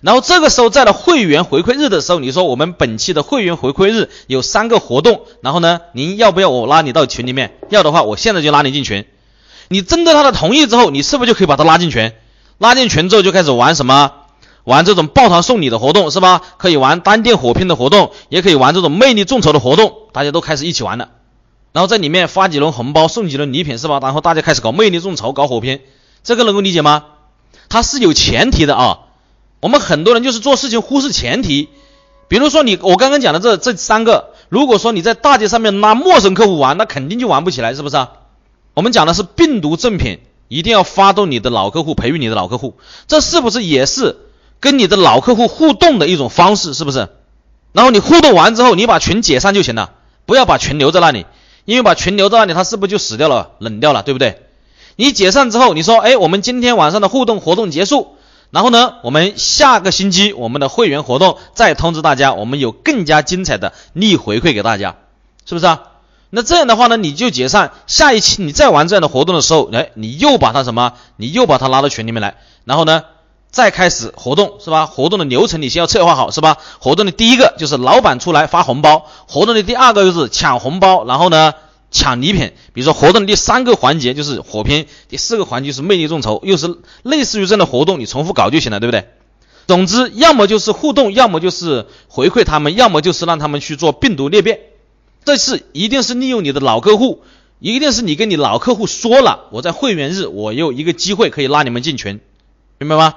然后这个时候在了会员回馈日的时候，你说我们本期的会员回馈日有三个活动，然后呢，您要不要我拉你到群里面？要的话，我现在就拉你进群。你征得他的同意之后，你是不是就可以把他拉进群？拉进群之后就开始玩什么？玩这种抱团送礼的活动是吧？可以玩单店火拼的活动，也可以玩这种魅力众筹的活动，大家都开始一起玩了。然后在里面发几轮红包，送几轮礼品是吧？然后大家开始搞魅力众筹，搞火拼，这个能够理解吗？它是有前提的啊。我们很多人就是做事情忽视前提，比如说你我刚刚讲的这这三个，如果说你在大街上面拉陌生客户玩，那肯定就玩不起来，是不是啊？我们讲的是病毒正品，一定要发动你的老客户，培育你的老客户，这是不是也是？跟你的老客户互动的一种方式，是不是？然后你互动完之后，你把群解散就行了，不要把群留在那里，因为把群留在那里，它是不是就死掉了、冷掉了，对不对？你解散之后，你说，哎，我们今天晚上的互动活动结束，然后呢，我们下个星期我们的会员活动再通知大家，我们有更加精彩的利回馈给大家，是不是啊？那这样的话呢，你就解散，下一期你再玩这样的活动的时候，哎，你又把他什么？你又把他拉到群里面来，然后呢？再开始活动是吧？活动的流程你先要策划好是吧？活动的第一个就是老板出来发红包，活动的第二个就是抢红包，然后呢抢礼品。比如说活动的第三个环节就是火拼，第四个环节是魅力众筹，又是类似于这样的活动，你重复搞就行了，对不对？总之，要么就是互动，要么就是回馈他们，要么就是让他们去做病毒裂变。这次一定是利用你的老客户，一定是你跟你老客户说了，我在会员日我有一个机会可以拉你们进群，明白吗？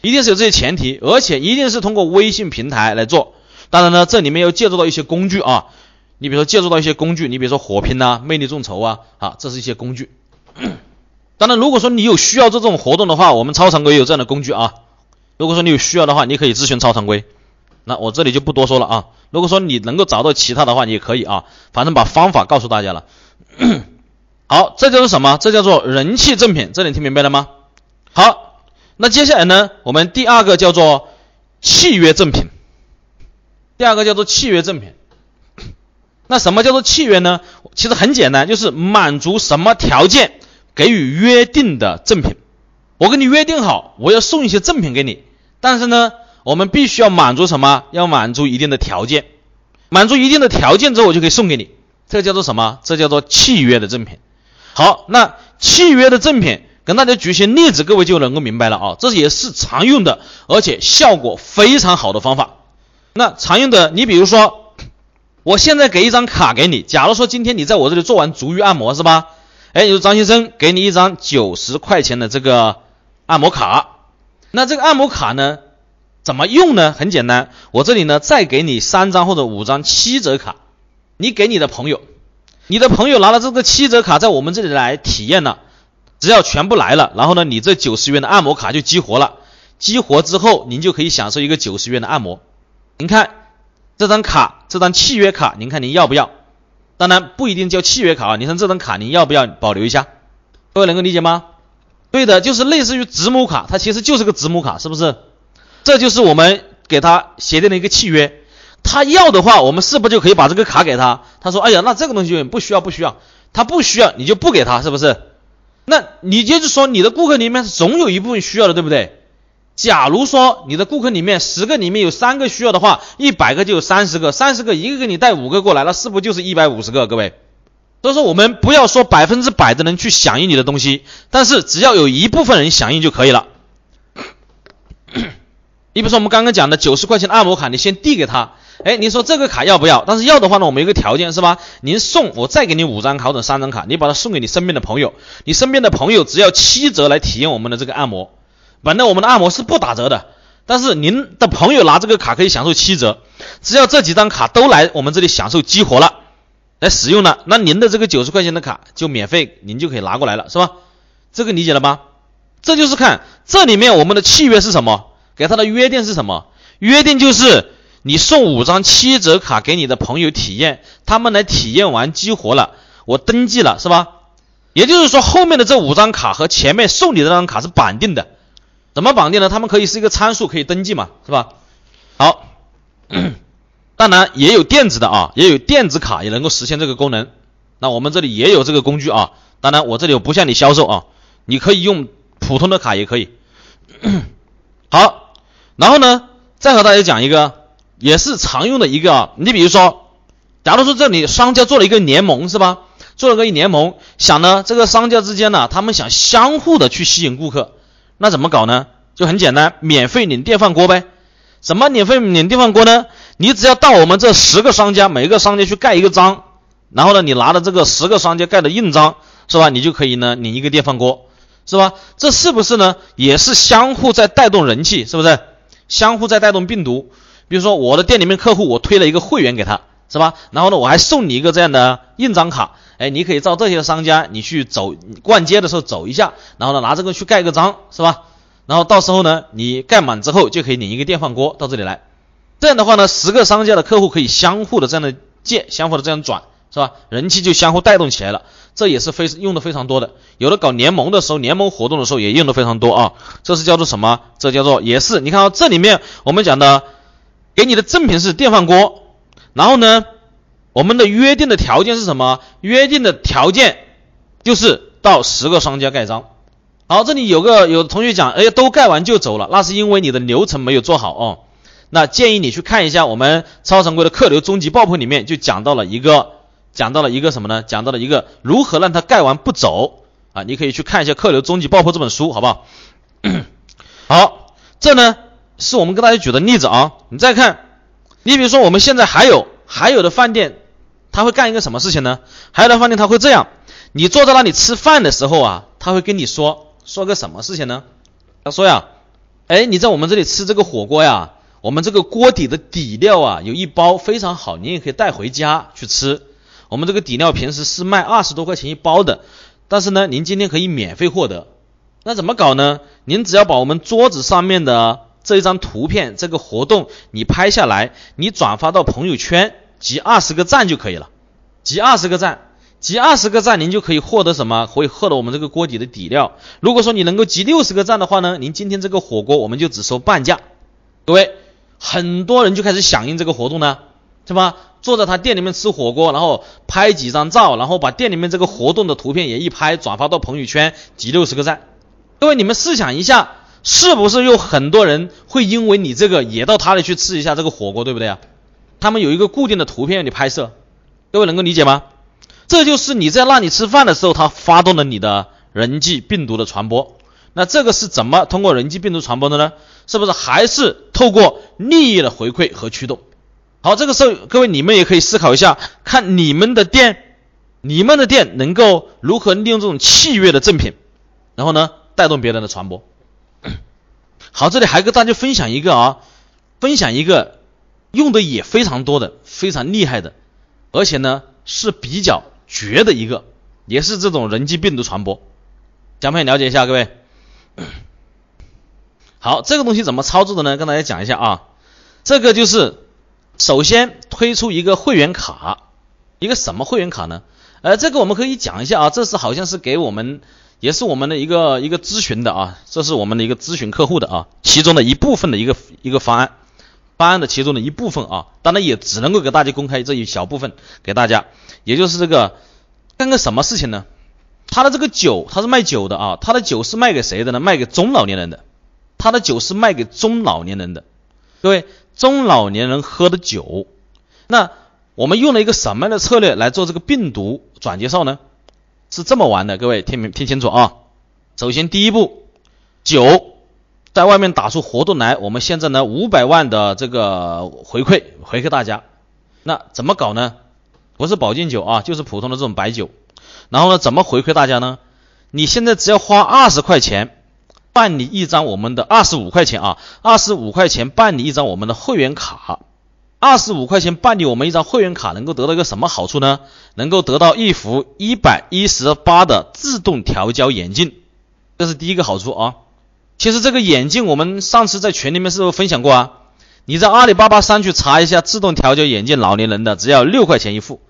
一定是有这些前提，而且一定是通过微信平台来做。当然呢，这里面要借助到一些工具啊，你比如说借助到一些工具，你比如说火拼呐、魅力众筹啊，啊，这是一些工具。(coughs) 当然，如果说你有需要这种活动的话，我们超常规也有这样的工具啊。如果说你有需要的话，你可以咨询超常规。那我这里就不多说了啊。如果说你能够找到其他的话，你也可以啊。反正把方法告诉大家了。(coughs) 好，这就是什么？这叫做人气正品。这里听明白了吗？好。那接下来呢？我们第二个叫做契约赠品。第二个叫做契约赠品。那什么叫做契约呢？其实很简单，就是满足什么条件给予约定的赠品。我跟你约定好，我要送一些赠品给你，但是呢，我们必须要满足什么？要满足一定的条件。满足一定的条件之后，我就可以送给你。这叫做什么？这叫做契约的赠品。好，那契约的赠品。跟大家举些例子，各位就能够明白了啊，这也是常用的，而且效果非常好的方法。那常用的，你比如说，我现在给一张卡给你，假如说今天你在我这里做完足浴按摩是吧？哎，你说张先生，给你一张九十块钱的这个按摩卡。那这个按摩卡呢，怎么用呢？很简单，我这里呢再给你三张或者五张七折卡，你给你的朋友，你的朋友拿了这个七折卡在我们这里来体验了。只要全部来了，然后呢，你这九十元的按摩卡就激活了。激活之后，您就可以享受一个九十元的按摩。您看这张卡，这张契约卡，您看您要不要？当然不一定叫契约卡啊。你看这张卡，您要不要保留一下？各位能够理解吗？对的，就是类似于子母卡，它其实就是个子母卡，是不是？这就是我们给他协定的一个契约，他要的话，我们是不是就可以把这个卡给他？他说，哎呀，那这个东西不需要，不需要，他不需要，你就不给他，是不是？那你就是说，你的顾客里面总有一部分需要的，对不对？假如说你的顾客里面十个里面有三个需要的话，一百个就有三十个，三十个一个给你带五个过来，那是不是就是一百五十个？各位，所以说我们不要说百分之百的人去响应你的东西，但是只要有一部分人响应就可以了。你 (coughs) 比如说我们刚刚讲的九十块钱的按摩卡，你先递给他，哎，你说这个卡要不要？但是要的话呢，我们有个条件是吧？您送我再给你五张卡或者三张卡，你把它送给你身边的朋友，你身边的朋友只要七折来体验我们的这个按摩。本来我们的按摩是不打折的，但是您的朋友拿这个卡可以享受七折，只要这几张卡都来我们这里享受激活了，来使用了，那您的这个九十块钱的卡就免费，您就可以拿过来了，是吧？这个理解了吗？这就是看这里面我们的契约是什么，给他的约定是什么？约定就是你送五张七折卡给你的朋友体验，他们来体验完激活了，我登记了，是吧？也就是说后面的这五张卡和前面送你的那张卡是绑定的。怎么绑定呢？他们可以是一个参数，可以登记嘛，是吧？好，(coughs) 当然也有电子的啊，也有电子卡也能够实现这个功能。那我们这里也有这个工具啊。当然我这里我不向你销售啊，你可以用普通的卡也可以。(coughs) 好，然后呢，再和大家讲一个，也是常用的一个啊。你比如说，假如说这里商家做了一个联盟，是吧？做了个联盟，想呢这个商家之间呢，他们想相互的去吸引顾客。那怎么搞呢？就很简单，免费领电饭锅呗。什么免费领电饭锅呢？你只要到我们这十个商家，每个商家去盖一个章，然后呢，你拿着这个十个商家盖的印章，是吧？你就可以呢领一个电饭锅，是吧？这是不是呢？也是相互在带动人气，是不是？相互在带动病毒。比如说我的店里面客户，我推了一个会员给他，是吧？然后呢，我还送你一个这样的印章卡。哎，你可以照这些商家，你去走逛街的时候走一下，然后呢拿这个去盖个章，是吧？然后到时候呢，你盖满之后就可以领一个电饭锅到这里来。这样的话呢，十个商家的客户可以相互的这样的借，相互的这样转，是吧？人气就相互带动起来了。这也是非用的非常多的，有的搞联盟的时候，联盟活动的时候也用的非常多啊。这是叫做什么？这叫做也是，你看啊，这里面我们讲的，给你的赠品是电饭锅，然后呢？我们的约定的条件是什么？约定的条件就是到十个商家盖章。好，这里有个有同学讲，哎，都盖完就走了，那是因为你的流程没有做好哦。那建议你去看一下我们超常规的客流终极爆破里面就讲到了一个，讲到了一个什么呢？讲到了一个如何让他盖完不走啊？你可以去看一下《客流终极爆破》这本书，好不好？(clears throat) 好，这呢是我们跟大家举的例子啊。你再看，你比如说我们现在还有还有的饭店。他会干一个什么事情呢？还有的饭店他会这样，你坐在那里吃饭的时候啊，他会跟你说说个什么事情呢？他说呀，哎，你在我们这里吃这个火锅呀，我们这个锅底的底料啊，有一包非常好，你也可以带回家去吃。我们这个底料平时是卖二十多块钱一包的，但是呢，您今天可以免费获得。那怎么搞呢？您只要把我们桌子上面的这一张图片，这个活动你拍下来，你转发到朋友圈。集二十个赞就可以了，集二十个赞，集二十个赞，您就可以获得什么？可以获得我们这个锅底的底料。如果说你能够集六十个赞的话呢，您今天这个火锅我们就只收半价。各位，很多人就开始响应这个活动呢，是吧？坐在他店里面吃火锅，然后拍几张照，然后把店里面这个活动的图片也一拍，转发到朋友圈，集六十个赞。各位，你们试想一下，是不是有很多人会因为你这个也到他那去吃一下这个火锅，对不对啊？他们有一个固定的图片让你拍摄，各位能够理解吗？这就是你在那里吃饭的时候，他发动了你的人际病毒的传播。那这个是怎么通过人际病毒传播的呢？是不是还是透过利益的回馈和驱动？好，这个时候各位你们也可以思考一下，看你们的店，你们的店能够如何利用这种契约的赠品，然后呢带动别人的传播。好，这里还跟大家分享一个啊，分享一个。用的也非常多的，非常厉害的，而且呢是比较绝的一个，也是这种人机病毒传播，想不想了解一下？各位，好，这个东西怎么操作的呢？跟大家讲一下啊，这个就是首先推出一个会员卡，一个什么会员卡呢？呃，这个我们可以讲一下啊，这是好像是给我们，也是我们的一个一个咨询的啊，这是我们的一个咨询客户的啊，其中的一部分的一个一个方案。方案的其中的一部分啊，当然也只能够给大家公开这一小部分给大家，也就是这个干个什么事情呢？他的这个酒，他是卖酒的啊，他的酒是卖给谁的呢？卖给中老年人的，他的酒是卖给中老年人的，各位中老年人喝的酒，那我们用了一个什么样的策略来做这个病毒转介绍呢？是这么玩的，各位听明听清楚啊！首先第一步，酒在外面打出活动来，我们现在呢五百万的这个回馈回馈大家，那怎么搞呢？不是保健酒啊，就是普通的这种白酒。然后呢，怎么回馈大家呢？你现在只要花二十块钱办理一张我们的二十五块钱啊，二十五块钱办理一张我们的会员卡。二十五块钱办理我们一张会员卡，能够得到一个什么好处呢？能够得到一副一百一十八的自动调焦眼镜，这是第一个好处啊。其实这个眼镜我们上次在群里面是不是分享过啊？你在阿里巴巴上去查一下自动调焦眼镜，老年人的只要六块钱一副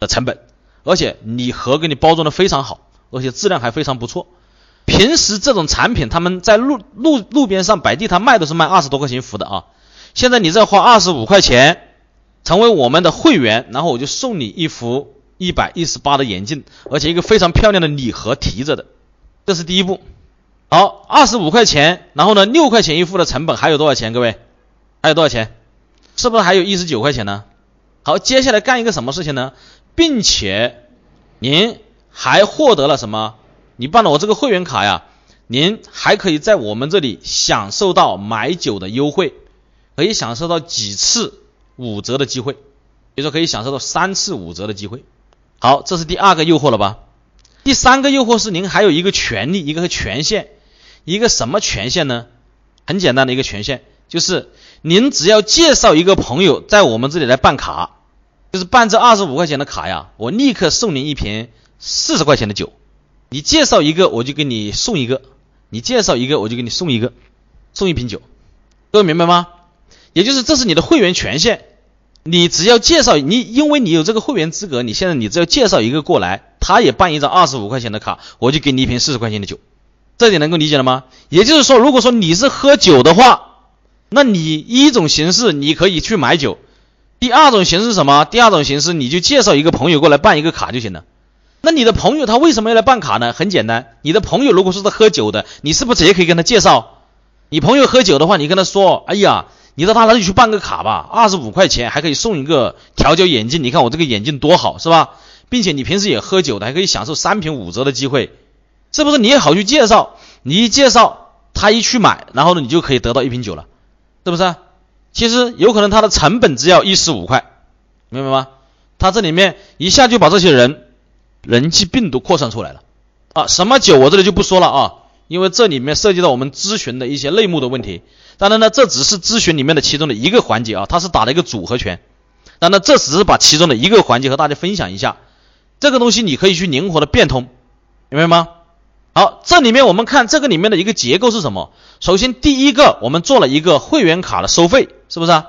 的成本，而且礼盒给你包装的非常好，而且质量还非常不错。平时这种产品他们在路路路边上摆地摊卖都是卖二十多块钱一副的啊。现在你再花二十五块钱成为我们的会员，然后我就送你一副一百一十八的眼镜，而且一个非常漂亮的礼盒提着的，这是第一步。好，二十五块钱，然后呢，六块钱一副的成本还有多少钱？各位，还有多少钱？是不是还有一十九块钱呢？好，接下来干一个什么事情呢？并且您还获得了什么？你办了我这个会员卡呀，您还可以在我们这里享受到买酒的优惠。可以享受到几次五折的机会，比如说可以享受到三次五折的机会。好，这是第二个诱惑了吧？第三个诱惑是您还有一个权利，一个权限，一个什么权限呢？很简单的一个权限，就是您只要介绍一个朋友在我们这里来办卡，就是办这二十五块钱的卡呀，我立刻送您一瓶四十块钱的酒。你介绍一个，我就给你送一个；你介绍一个，我就给你送一个，送一瓶酒。各位明白吗？也就是这是你的会员权限，你只要介绍你，因为你有这个会员资格，你现在你只要介绍一个过来，他也办一张二十五块钱的卡，我就给你一瓶四十块钱的酒，这点能够理解了吗？也就是说，如果说你是喝酒的话，那你一种形式你可以去买酒，第二种形式是什么？第二种形式你就介绍一个朋友过来办一个卡就行了。那你的朋友他为什么要来办卡呢？很简单，你的朋友如果说是喝酒的，你是不是也可以跟他介绍？你朋友喝酒的话，你跟他说，哎呀。你到他那里去办个卡吧，二十五块钱还可以送一个调焦眼镜。你看我这个眼镜多好，是吧？并且你平时也喝酒的，还可以享受三瓶五折的机会，是不是？你也好去介绍，你一介绍，他一去买，然后呢，你就可以得到一瓶酒了，是不是？其实有可能他的成本只要一十五块，明白吗？他这里面一下就把这些人人气病毒扩散出来了啊！什么酒我这里就不说了啊。因为这里面涉及到我们咨询的一些内幕的问题，当然呢，这只是咨询里面的其中的一个环节啊，它是打了一个组合拳。当然，这只是把其中的一个环节和大家分享一下，这个东西你可以去灵活的变通，明白吗？好，这里面我们看这个里面的一个结构是什么？首先，第一个，我们做了一个会员卡的收费，是不是？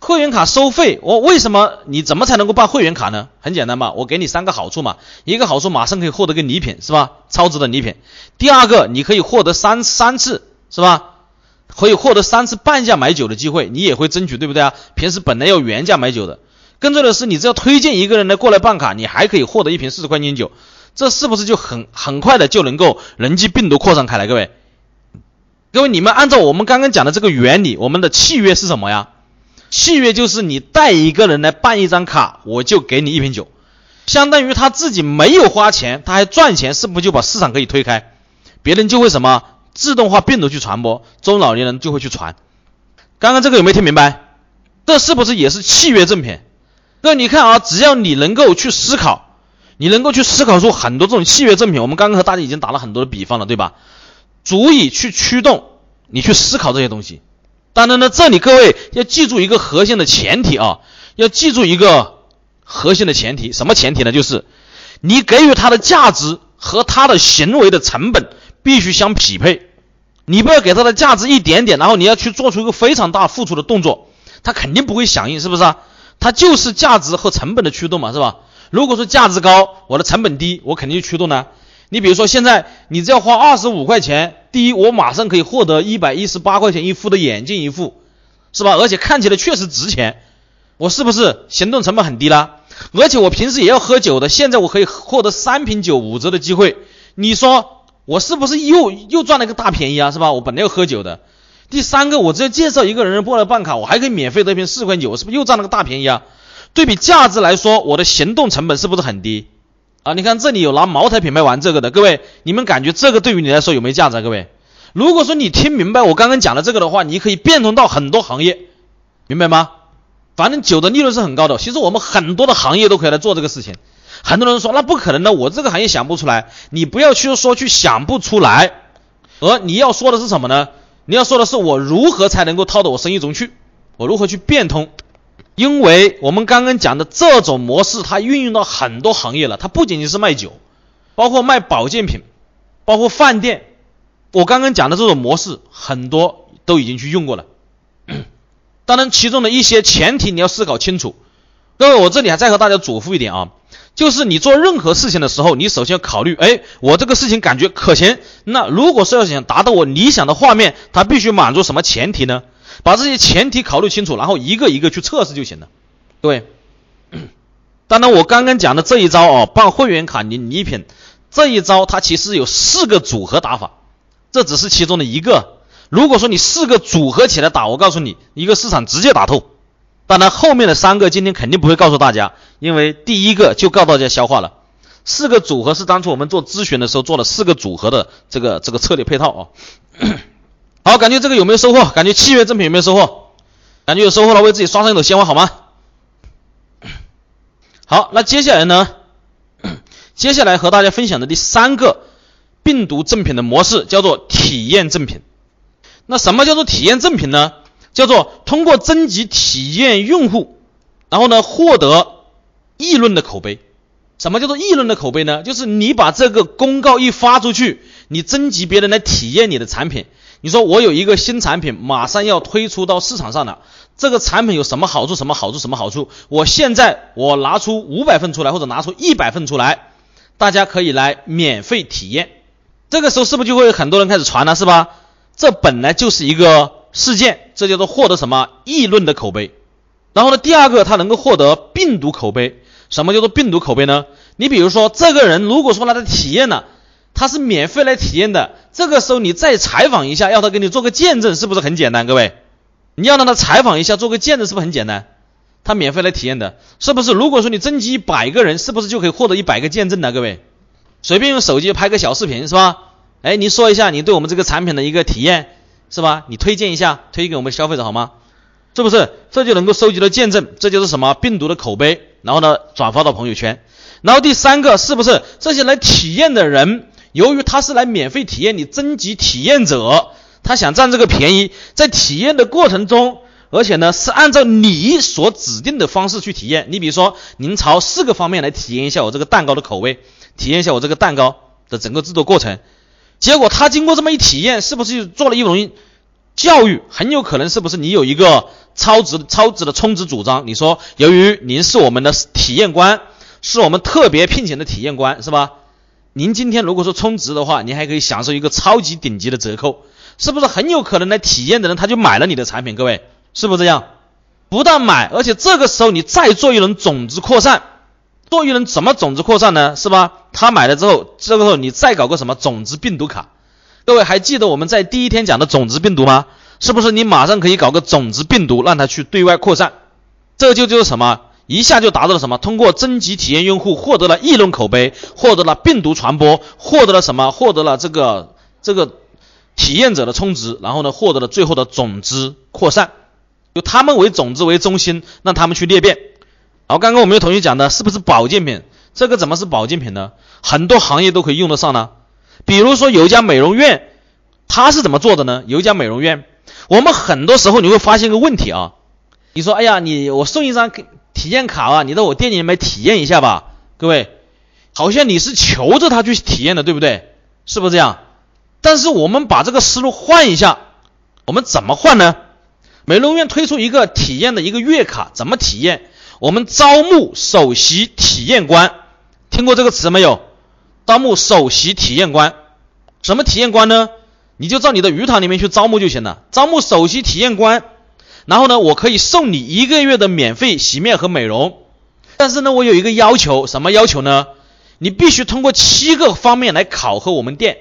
会员卡收费，我为什么？你怎么才能够办会员卡呢？很简单嘛，我给你三个好处嘛。一个好处，马上可以获得个礼品，是吧？超值的礼品。第二个，你可以获得三三次，是吧？可以获得三次半价买酒的机会，你也会争取，对不对啊？平时本来要原价买酒的，更重要的是，你只要推荐一个人来过来办卡，你还可以获得一瓶四十块钱酒，这是不是就很很快的就能够人机病毒扩散开来？各位，各位，你们按照我们刚刚讲的这个原理，我们的契约是什么呀？契约就是你带一个人来办一张卡，我就给你一瓶酒，相当于他自己没有花钱，他还赚钱，是不是就把市场可以推开？别人就会什么自动化病毒去传播，中老年人就会去传。刚刚这个有没有听明白？这是不是也是契约赠品？那你看啊，只要你能够去思考，你能够去思考出很多这种契约赠品，我们刚刚和大家已经打了很多的比方了，对吧？足以去驱动你去思考这些东西。当然呢，这里各位要记住一个核心的前提啊，要记住一个核心的前提，什么前提呢？就是你给予他的价值和他的行为的成本必须相匹配。你不要给他的价值一点点，然后你要去做出一个非常大付出的动作，他肯定不会响应，是不是啊？他就是价值和成本的驱动嘛，是吧？如果说价值高，我的成本低，我肯定就驱动呢。你比如说，现在你只要花二十五块钱，第一，我马上可以获得一百一十八块钱一副的眼镜一副，是吧？而且看起来确实值钱，我是不是行动成本很低啦？而且我平时也要喝酒的，现在我可以获得三瓶酒五折的机会，你说我是不是又又赚了一个大便宜啊？是吧？我本来要喝酒的。第三个，我只要介绍一个人过来办卡，我还可以免费得瓶四块九，是不是又赚了个大便宜啊？对比价值来说，我的行动成本是不是很低啊？你看这里有拿茅台品牌玩这个的，各位，你们感觉这个对于你来说有没有价值？啊？各位，如果说你听明白我刚刚讲的这个的话，你可以变通到很多行业，明白吗？反正酒的利润是很高的，其实我们很多的行业都可以来做这个事情。很多人说那不可能的，我这个行业想不出来。你不要去说去想不出来，而你要说的是什么呢？你要说的是我如何才能够套到我生意中去，我如何去变通？因为我们刚刚讲的这种模式，它运用到很多行业了，它不仅仅是卖酒，包括卖保健品，包括饭店。我刚刚讲的这种模式，很多都已经去用过了。当然，其中的一些前提你要思考清楚。各位，我这里还再和大家嘱咐一点啊，就是你做任何事情的时候，你首先要考虑，哎，我这个事情感觉可行。那如果是要想达到我理想的画面，它必须满足什么前提呢？把这些前提考虑清楚，然后一个一个去测试就行了。各位，(clears throat) 当然我刚刚讲的这一招哦，办会员卡领礼品这一招，它其实有四个组合打法，这只是其中的一个。如果说你四个组合起来打，我告诉你，一个市场直接打透。当然，后面的三个今天肯定不会告诉大家，因为第一个就告诉大家消化了。四个组合是当初我们做咨询的时候做了四个组合的这个这个策略配套啊。(coughs) 好，感觉这个有没有收获？感觉七月赠品有没有收获？感觉有收获了，为自己刷上一朵鲜花好吗？好，那接下来呢？(coughs) 接下来和大家分享的第三个病毒赠品的模式叫做体验赠品。那什么叫做体验赠品呢？叫做通过征集体验用户，然后呢获得议论的口碑。什么叫做议论的口碑呢？就是你把这个公告一发出去，你征集别人来体验你的产品。你说我有一个新产品，马上要推出到市场上了，这个产品有什么好处？什么好处？什么好处？我现在我拿出五百份出来，或者拿出一百份出来，大家可以来免费体验。这个时候是不是就会有很多人开始传了？是吧？这本来就是一个。事件，这叫做获得什么议论的口碑。然后呢，第二个，他能够获得病毒口碑。什么叫做病毒口碑呢？你比如说，这个人如果说他的体验了，他是免费来体验的，这个时候你再采访一下，要他给你做个见证，是不是很简单？各位，你要让他采访一下，做个见证，是不是很简单？他免费来体验的，是不是？如果说你征集一百个人，是不是就可以获得一百个见证呢？各位，随便用手机拍个小视频，是吧？哎，你说一下你对我们这个产品的一个体验。是吧？你推荐一下，推给我们消费者好吗？是不是？这就能够收集到见证，这就是什么病毒的口碑。然后呢，转发到朋友圈。然后第三个，是不是这些来体验的人，由于他是来免费体验，你征集体验者，他想占这个便宜，在体验的过程中，而且呢是按照你所指定的方式去体验。你比如说，您朝四个方面来体验一下我这个蛋糕的口味，体验一下我这个蛋糕的整个制作过程。结果他经过这么一体验，是不是就做了一种教育？很有可能是不是你有一个超值超值的充值主张？你说，由于您是我们的体验官，是我们特别聘请的体验官，是吧？您今天如果说充值的话，您还可以享受一个超级顶级的折扣，是不是很有可能来体验的人他就买了你的产品？各位，是不是这样？不但买，而且这个时候你再做一轮种子扩散。多余人怎么种子扩散呢？是吧？他买了之后，这个时候你再搞个什么种子病毒卡？各位还记得我们在第一天讲的种子病毒吗？是不是你马上可以搞个种子病毒，让它去对外扩散？这就就是什么？一下就达到了什么？通过征集体验用户，获得了议论口碑，获得了病毒传播，获得了什么？获得了这个这个体验者的充值，然后呢，获得了最后的种子扩散，由他们为种子为中心，让他们去裂变。好，刚刚我们有同学讲的，是不是保健品？这个怎么是保健品呢？很多行业都可以用得上呢。比如说有一家美容院，它是怎么做的呢？有一家美容院，我们很多时候你会发现个问题啊。你说，哎呀，你我送一张体验卡啊，你到我店里面体验一下吧。各位，好像你是求着他去体验的，对不对？是不是这样？但是我们把这个思路换一下，我们怎么换呢？美容院推出一个体验的一个月卡，怎么体验？我们招募首席体验官，听过这个词没有？招募首席体验官，什么体验官呢？你就到你的鱼塘里面去招募就行了。招募首席体验官，然后呢，我可以送你一个月的免费洗面和美容。但是呢，我有一个要求，什么要求呢？你必须通过七个方面来考核我们店。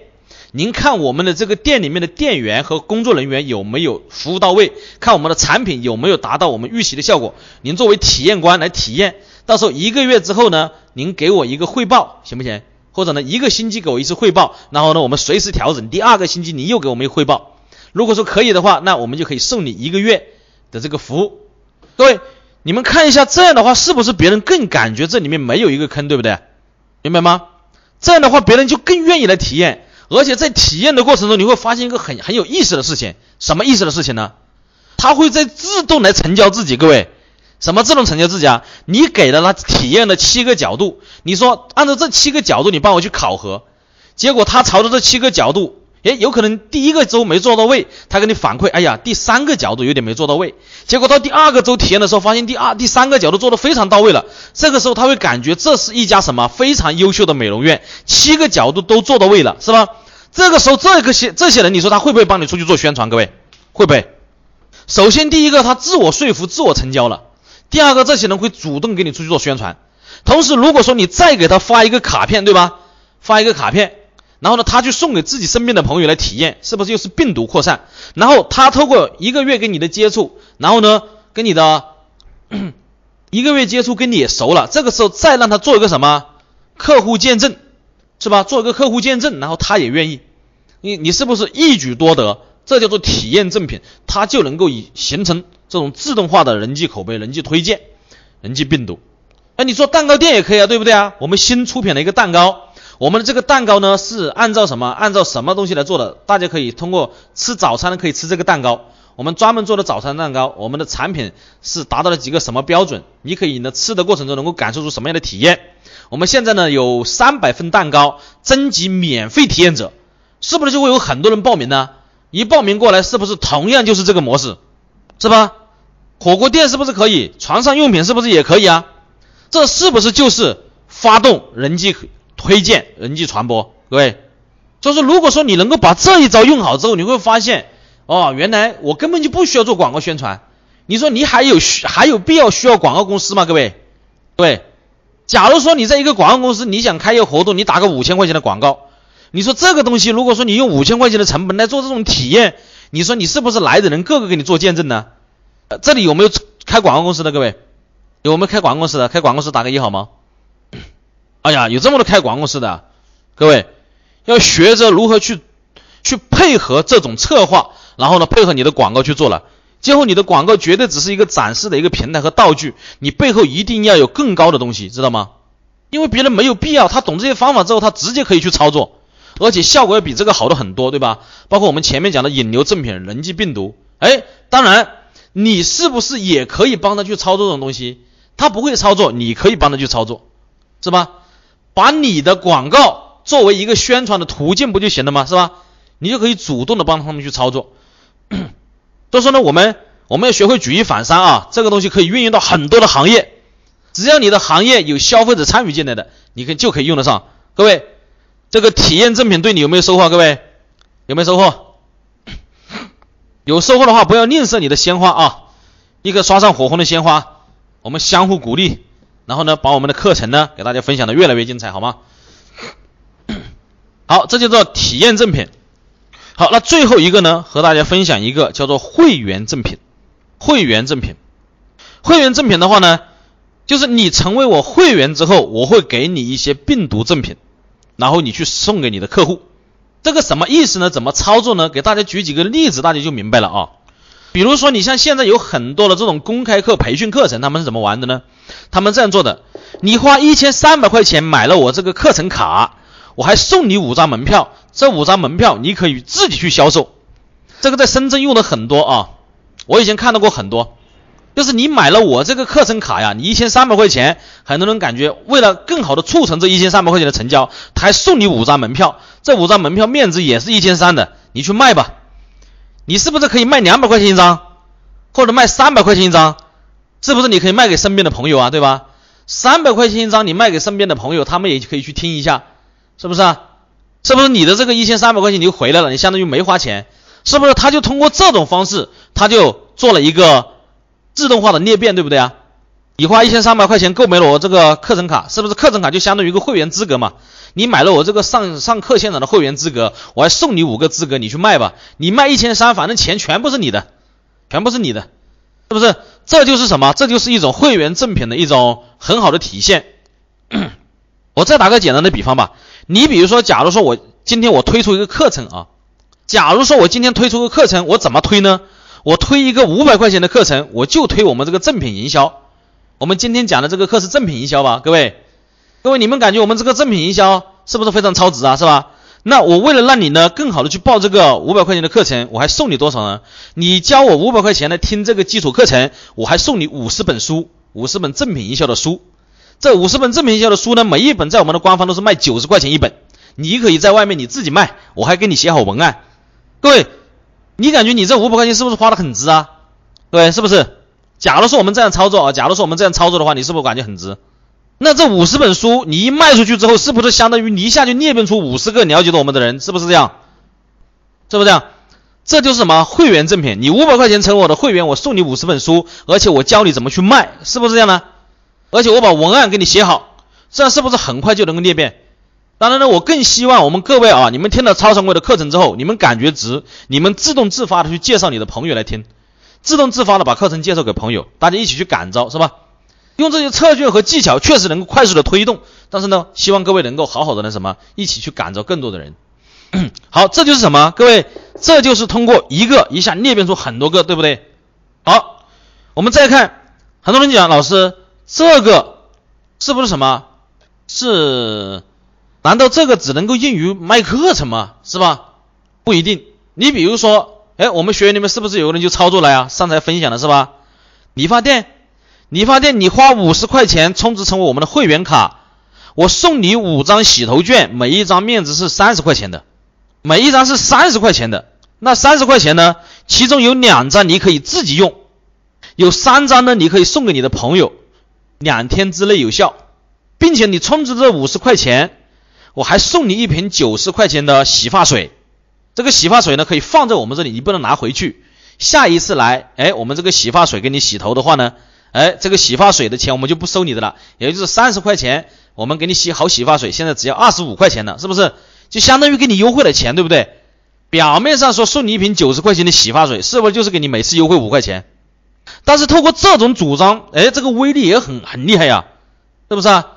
您看我们的这个店里面的店员和工作人员有没有服务到位？看我们的产品有没有达到我们预期的效果？您作为体验官来体验，到时候一个月之后呢，您给我一个汇报，行不行？或者呢，一个星期给我一次汇报，然后呢，我们随时调整。第二个星期你又给我们一个汇报。如果说可以的话，那我们就可以送你一个月的这个服务。各位，你们看一下，这样的话是不是别人更感觉这里面没有一个坑，对不对？明白吗？这样的话，别人就更愿意来体验。而且在体验的过程中，你会发现一个很很有意思的事情，什么意思的事情呢？他会在自动来成交自己。各位，什么自动成交自己啊？你给了他体验的七个角度，你说按照这七个角度，你帮我去考核，结果他朝着这七个角度。诶，有可能第一个周没做到位，他给你反馈，哎呀，第三个角度有点没做到位。结果到第二个周体验的时候，发现第二、第三个角度做的非常到位了。这个时候他会感觉这是一家什么非常优秀的美容院，七个角度都做到位了，是吧？这个时候这个些这些人，你说他会不会帮你出去做宣传？各位，会不会？首先第一个，他自我说服、自我成交了；第二个，这些人会主动给你出去做宣传。同时，如果说你再给他发一个卡片，对吧？发一个卡片。然后呢，他去送给自己身边的朋友来体验，是不是又是病毒扩散？然后他透过一个月跟你的接触，然后呢，跟你的 (coughs) 一个月接触跟你也熟了，这个时候再让他做一个什么客户见证，是吧？做一个客户见证，然后他也愿意，你你是不是一举多得？这叫做体验赠品，它就能够以形成这种自动化的人际口碑、人际推荐、人际病毒。哎，你说蛋糕店也可以啊，对不对啊？我们新出品了一个蛋糕。我们的这个蛋糕呢，是按照什么？按照什么东西来做的？大家可以通过吃早餐可以吃这个蛋糕。我们专门做的早餐蛋糕，我们的产品是达到了几个什么标准？你可以呢吃的过程中能够感受出什么样的体验？我们现在呢有三百份蛋糕征集免费体验者，是不是就会有很多人报名呢？一报名过来，是不是同样就是这个模式？是吧？火锅店是不是可以？床上用品是不是也可以啊？这是不是就是发动人机？推荐人际传播，各位，就是如果说你能够把这一招用好之后，你会发现，哦，原来我根本就不需要做广告宣传。你说你还有需还有必要需要广告公司吗？各位，对，假如说你在一个广告公司，你想开一个活动，你打个五千块钱的广告，你说这个东西，如果说你用五千块钱的成本来做这种体验，你说你是不是来的人个个给你做见证呢？这里有没有开广告公司的？各位，有没有开广告公司的？开广告公司打个一好吗？哎呀，有这么多开广告公司的，各位要学着如何去去配合这种策划，然后呢，配合你的广告去做了。今后你的广告绝对只是一个展示的一个平台和道具，你背后一定要有更高的东西，知道吗？因为别人没有必要，他懂这些方法之后，他直接可以去操作，而且效果要比这个好的很多，对吧？包括我们前面讲的引流正品、人际病毒，哎，当然你是不是也可以帮他去操作这种东西？他不会操作，你可以帮他去操作，是吧？把你的广告作为一个宣传的途径不就行了吗？是吧？你就可以主动的帮他们去操作。(clears throat) 所以说呢，我们我们要学会举一反三啊，这个东西可以运用到很多的行业，只要你的行业有消费者参与进来的，你可以就可以用得上。各位，这个体验赠品对你有没有收获？各位有没有收获？有收获的话，不要吝啬你的鲜花啊，立刻刷上火红的鲜花，我们相互鼓励。然后呢，把我们的课程呢给大家分享的越来越精彩，好吗？(coughs) 好，这就叫体验赠品。好，那最后一个呢，和大家分享一个叫做会员赠品。会员赠品，会员赠品的话呢，就是你成为我会员之后，我会给你一些病毒赠品，然后你去送给你的客户。这个什么意思呢？怎么操作呢？给大家举几个例子，大家就明白了啊。比如说，你像现在有很多的这种公开课、培训课程，他们是怎么玩的呢？他们这样做的：你花一千三百块钱买了我这个课程卡，我还送你五张门票，这五张门票你可以自己去销售。这个在深圳用的很多啊，我以前看到过很多。就是你买了我这个课程卡呀，你一千三百块钱，很多人感觉为了更好的促成这一千三百块钱的成交，他还送你五张门票，这五张门票面值也是一千三的，你去卖吧。你是不是可以卖两百块钱一张，或者卖三百块钱一张？是不是你可以卖给身边的朋友啊？对吧？三百块钱一张，你卖给身边的朋友，他们也可以去听一下，是不是啊？是不是你的这个一千三百块钱你就回来了？你相当于没花钱，是不是？他就通过这种方式，他就做了一个自动化的裂变，对不对啊？你花一千三百块钱购买了我这个课程卡，是不是课程卡就相当于一个会员资格嘛？你买了我这个上上课现场的会员资格，我还送你五个资格，你去卖吧。你卖一千三，反正钱全部是你的，全部是你的，是不是？这就是什么？这就是一种会员赠品的一种很好的体现。(coughs) 我再打个简单的比方吧，你比如说，假如说我今天我推出一个课程啊，假如说我今天推出个课程，我怎么推呢？我推一个五百块钱的课程，我就推我们这个正品营销。我们今天讲的这个课是正品营销吧，各位，各位，你们感觉我们这个正品营销是不是非常超值啊？是吧？那我为了让你呢更好的去报这个五百块钱的课程，我还送你多少呢？你交我五百块钱来听这个基础课程，我还送你五十本书，五十本正品营销的书。这五十本正品营销的书呢，每一本在我们的官方都是卖九十块钱一本，你可以在外面你自己卖，我还给你写好文案。各位，你感觉你这五百块钱是不是花的很值啊？对，是不是？假如说我们这样操作啊，假如说我们这样操作的话，你是不是感觉很值？那这五十本书你一卖出去之后，是不是相当于你一下就裂变出五十个了解到我们的人？是不是这样？是不是这样？这就是什么会员赠品？你五百块钱成为我的会员，我送你五十本书，而且我教你怎么去卖，是不是这样呢？而且我把文案给你写好，这样是不是很快就能够裂变？当然呢，我更希望我们各位啊，你们听了超常规的课程之后，你们感觉值，你们自动自发的去介绍你的朋友来听。自动自发的把课程介绍给朋友，大家一起去感召，是吧？用这些策略和技巧，确实能够快速的推动。但是呢，希望各位能够好好的那什么，一起去感召更多的人。(clears throat) 好，这就是什么？各位，这就是通过一个一下裂变出很多个，对不对？好，我们再看，很多人讲老师，这个是不是什么？是？难道这个只能够用于卖课程吗？是吧？不一定。你比如说。哎，我们学员里面是不是有个人就操作了呀？上台分享了是吧？理发店，理发店，你花五十块钱充值成为我们的会员卡，我送你五张洗头券，每一张面值是三十块钱的，每一张是三十块钱的。那三十块钱呢？其中有两张你可以自己用，有三张呢你可以送给你的朋友，两天之内有效，并且你充值这五十块钱，我还送你一瓶九十块钱的洗发水。这个洗发水呢，可以放在我们这里，你不能拿回去。下一次来，哎，我们这个洗发水给你洗头的话呢，哎，这个洗发水的钱我们就不收你的了，也就是三十块钱，我们给你洗好洗发水，现在只要二十五块钱了，是不是？就相当于给你优惠了钱，对不对？表面上说送你一瓶九十块钱的洗发水，是不是就是给你每次优惠五块钱？但是透过这种主张，哎，这个威力也很很厉害呀，是不是啊？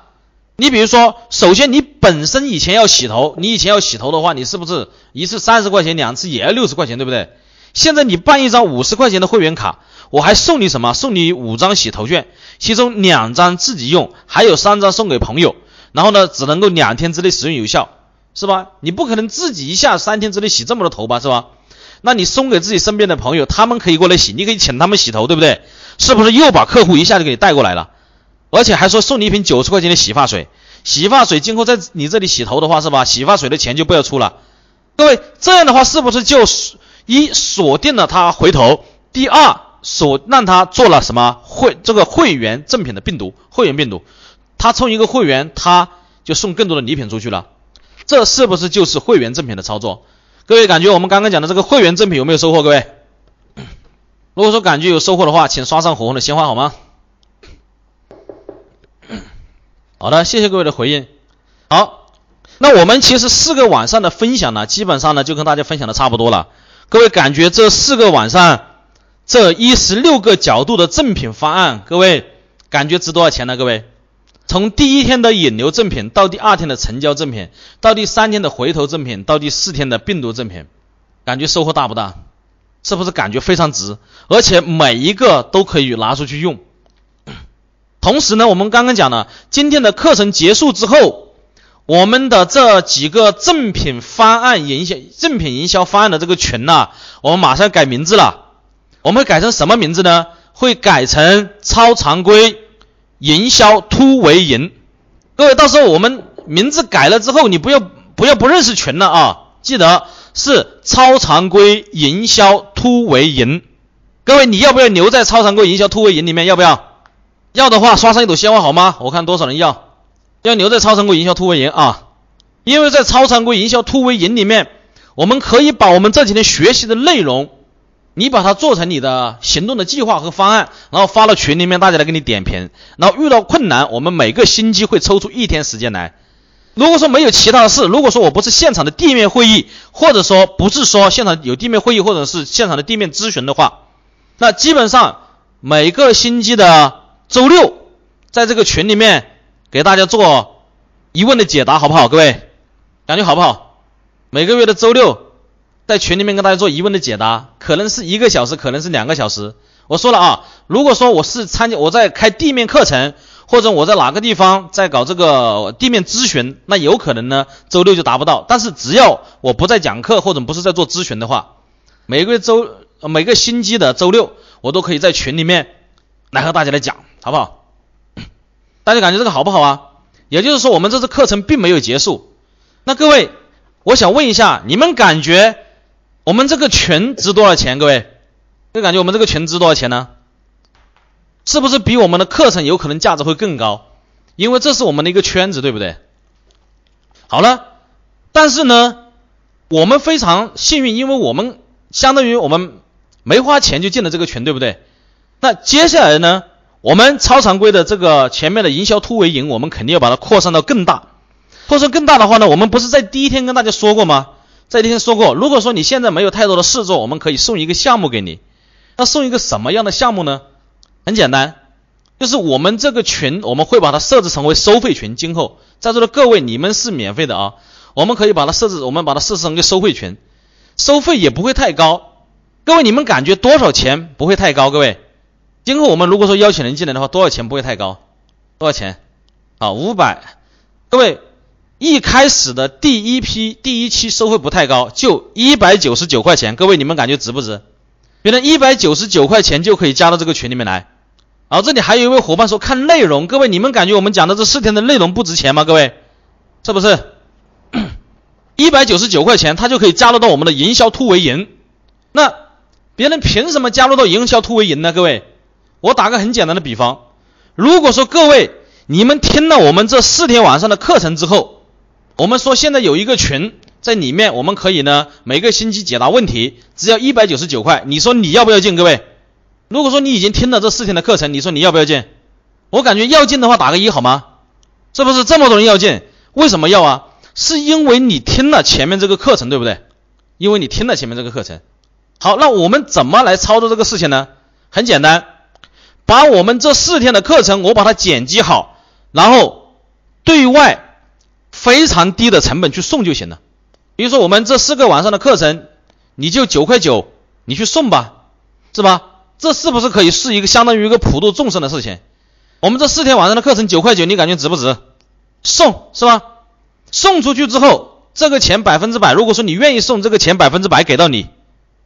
你比如说，首先你本身以前要洗头，你以前要洗头的话，你是不是一次三十块钱，两次也要六十块钱，对不对？现在你办一张五十块钱的会员卡，我还送你什么？送你五张洗头券，其中两张自己用，还有三张送给朋友。然后呢，只能够两天之内使用有效，是吧？你不可能自己一下三天之内洗这么多头吧，是吧？那你送给自己身边的朋友，他们可以过来洗，你可以请他们洗头，对不对？是不是又把客户一下就给你带过来了？而且还说送你一瓶九十块钱的洗发水，洗发水今后在你这里洗头的话是吧？洗发水的钱就不要出了。各位这样的话是不是就一锁定了他回头？第二锁让他做了什么会这个会员赠品的病毒会员病毒，他充一个会员他就送更多的礼品出去了，这是不是就是会员赠品的操作？各位感觉我们刚刚讲的这个会员赠品有没有收获？各位，(coughs) 如果说感觉有收获的话，请刷上火红的鲜花好吗？(coughs) 好的，谢谢各位的回应。好，那我们其实四个晚上的分享呢，基本上呢就跟大家分享的差不多了。各位感觉这四个晚上，这一十六个角度的赠品方案，各位感觉值多少钱呢？各位，从第一天的引流赠品，到第二天的成交赠品，到第三天的回头赠品，到第四天的病毒赠品，感觉收获大不大？是不是感觉非常值？而且每一个都可以拿出去用。(clears throat) 同时呢，我们刚刚讲了，今天的课程结束之后，我们的这几个赠品方案营销、赠品营销方案的这个群呢，我们马上改名字了。我们改成什么名字呢？会改成超常规营销突围营。各位，到时候我们名字改了之后，你不要不要不认识群了啊！记得是超常规营销突围营。各位，你要不要留在超常规营销突围营里面？要不要？要的话刷上一朵鲜花好吗？我看多少人要，要留在超常规营销突围营啊！因为在超常规营销突围营里面，我们可以把我们这几天学习的内容，你把它做成你的行动的计划和方案，然后发到群里面，大家来给你点评。然后遇到困难，我们每个星期会抽出一天时间来。如果说没有其他的事，如果说我不是现场的地面会议，或者说不是说现场有地面会议，或者是现场的地面咨询的话，那基本上每个星期的周六，在这个群里面给大家做疑问的解答，好不好？各位，感觉好不好？每个月的周六。在群里面跟大家做疑问的解答，可能是一个小时，可能是两个小时。我说了啊，如果说我是参加我在开地面课程，或者我在哪个地方在搞这个地面咨询，那有可能呢周六就达不到。但是只要我不在讲课或者不是在做咨询的话，每个月周每个星期的周六，我都可以在群里面来和大家来讲，好不好？(clears throat) 大家感觉这个好不好啊？也就是说，我们这次课程并没有结束。那各位，我想问一下，你们感觉？我们这个群值多少钱？各位，就感觉我们这个群值多少钱呢？是不是比我们的课程有可能价值会更高？因为这是我们的一个圈子，对不对？好了，但是呢，我们非常幸运，因为我们相当于我们没花钱就进了这个群，对不对？那接下来呢，我们超常规的这个前面的营销突围营，我们肯定要把它扩散到更大。扩散更大的话呢，我们不是在第一天跟大家说过吗？在那天说过，如果说你现在没有太多的事做，我们可以送一个项目给你。那送一个什么样的项目呢？很简单，就是我们这个群，我们会把它设置成为收费群。今后在座的各位，你们是免费的啊，我们可以把它设置，我们把它设置成一个收费群，收费也不会太高。各位，你们感觉多少钱不会太高？各位，今后我们如果说邀请人进来的话，多少钱不会太高？多少钱？啊，五百。各位。一开始的第一批第一期收费不太高，就一百九十九块钱。各位，你们感觉值不值？原来一百九十九块钱就可以加到这个群里面来。然后，这里还有一位伙伴说看内容。各位，你们感觉我们讲的这四天的内容不值钱吗？各位，是不是？(coughs) 一百九十九块钱，他就可以加入到我们的营销突围营。那别人凭什么加入到营销突围营呢？各位，我打个很简单的比方，如果说各位你们听了我们这四天晚上的课程之后，我们说现在有一个群在里面，我们可以呢每个星期解答问题，只要一百九十九块。你说你要不要进？各位，如果说你已经听了这四天的课程，你说你要不要进？我感觉要进的话打个一好吗？是不是这么多人要进？为什么要啊？是因为你听了前面这个课程，对不对？因为你听了前面这个课程。好，那我们怎么来操作这个事情呢？很简单，把我们这四天的课程我把它剪辑好，然后对外。非常低的成本去送就行了，比如说我们这四个晚上的课程，你就九块九，你去送吧，是吧？这是不是可以是一个相当于一个普度众生的事情？我们这四天晚上的课程九块九，你感觉值不值？送是吧？送出去之后，这个钱百分之百，如果说你愿意送，这个钱百分之百给到你。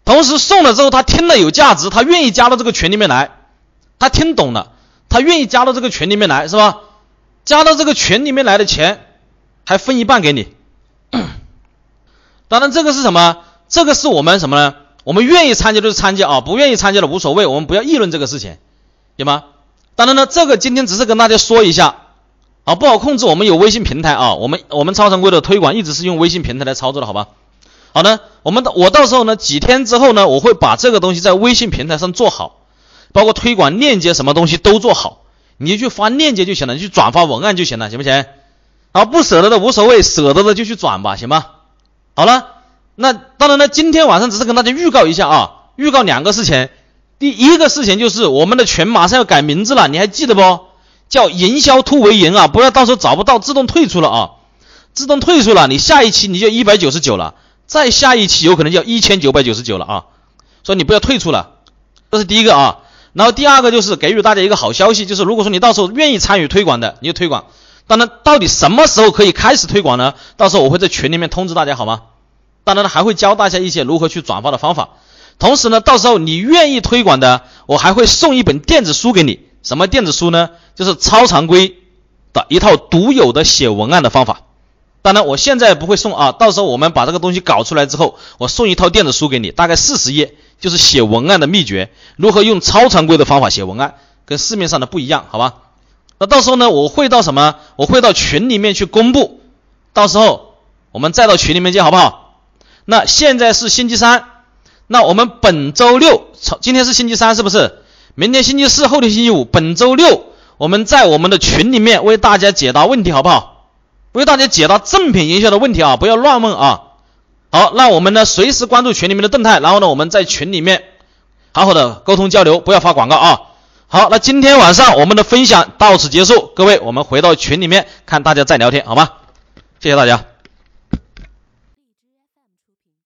同时送了之后，他听了有价值，他愿意加到这个群里面来，他听懂了，他愿意加到这个群里面来，是吧？加到这个群里面来的钱。还分一半给你，当然这个是什么？这个是我们什么呢？我们愿意参加就是参加啊，不愿意参加的无所谓，我们不要议论这个事情，行吗？当然呢，这个今天只是跟大家说一下啊，不好控制。我们有微信平台啊，我们我们超常规的推广一直是用微信平台来操作的，好吧？好的，我们我到时候呢，几天之后呢，我会把这个东西在微信平台上做好，包括推广链接什么东西都做好，你就去发链接就行了，你去转发文案就行了，行不行？好，不舍得的无所谓，舍得的就去转吧，行吗？好了，那当然了，今天晚上只是跟大家预告一下啊，预告两个事情。第一个事情就是我们的群马上要改名字了，你还记得不？叫营销突围营啊，不要到时候找不到自动退出了啊，自动退出了，你下一期你就一百九十九了，再下一期有可能就一千九百九十九了啊，所以你不要退出了，这是第一个啊。然后第二个就是给予大家一个好消息，就是如果说你到时候愿意参与推广的，你就推广。当然，到底什么时候可以开始推广呢？到时候我会在群里面通知大家，好吗？当然了，还会教大家一些如何去转发的方法。同时呢，到时候你愿意推广的，我还会送一本电子书给你。什么电子书呢？就是超常规的一套独有的写文案的方法。当然，我现在不会送啊，到时候我们把这个东西搞出来之后，我送一套电子书给你，大概四十页，就是写文案的秘诀，如何用超常规的方法写文案，跟市面上的不一样，好吧？那到时候呢，我会到什么？我会到群里面去公布，到时候我们再到群里面见，好不好？那现在是星期三，那我们本周六，今天是星期三，是不是？明天星期四，后天星期五，本周六我们在我们的群里面为大家解答问题，好不好？为大家解答正品营销的问题啊，不要乱问啊。好，那我们呢随时关注群里面的动态，然后呢我们在群里面好好的沟通交流，不要发广告啊。好，那今天晚上我们的分享到此结束，各位我们回到群里面看大家再聊天，好吗？谢谢大家。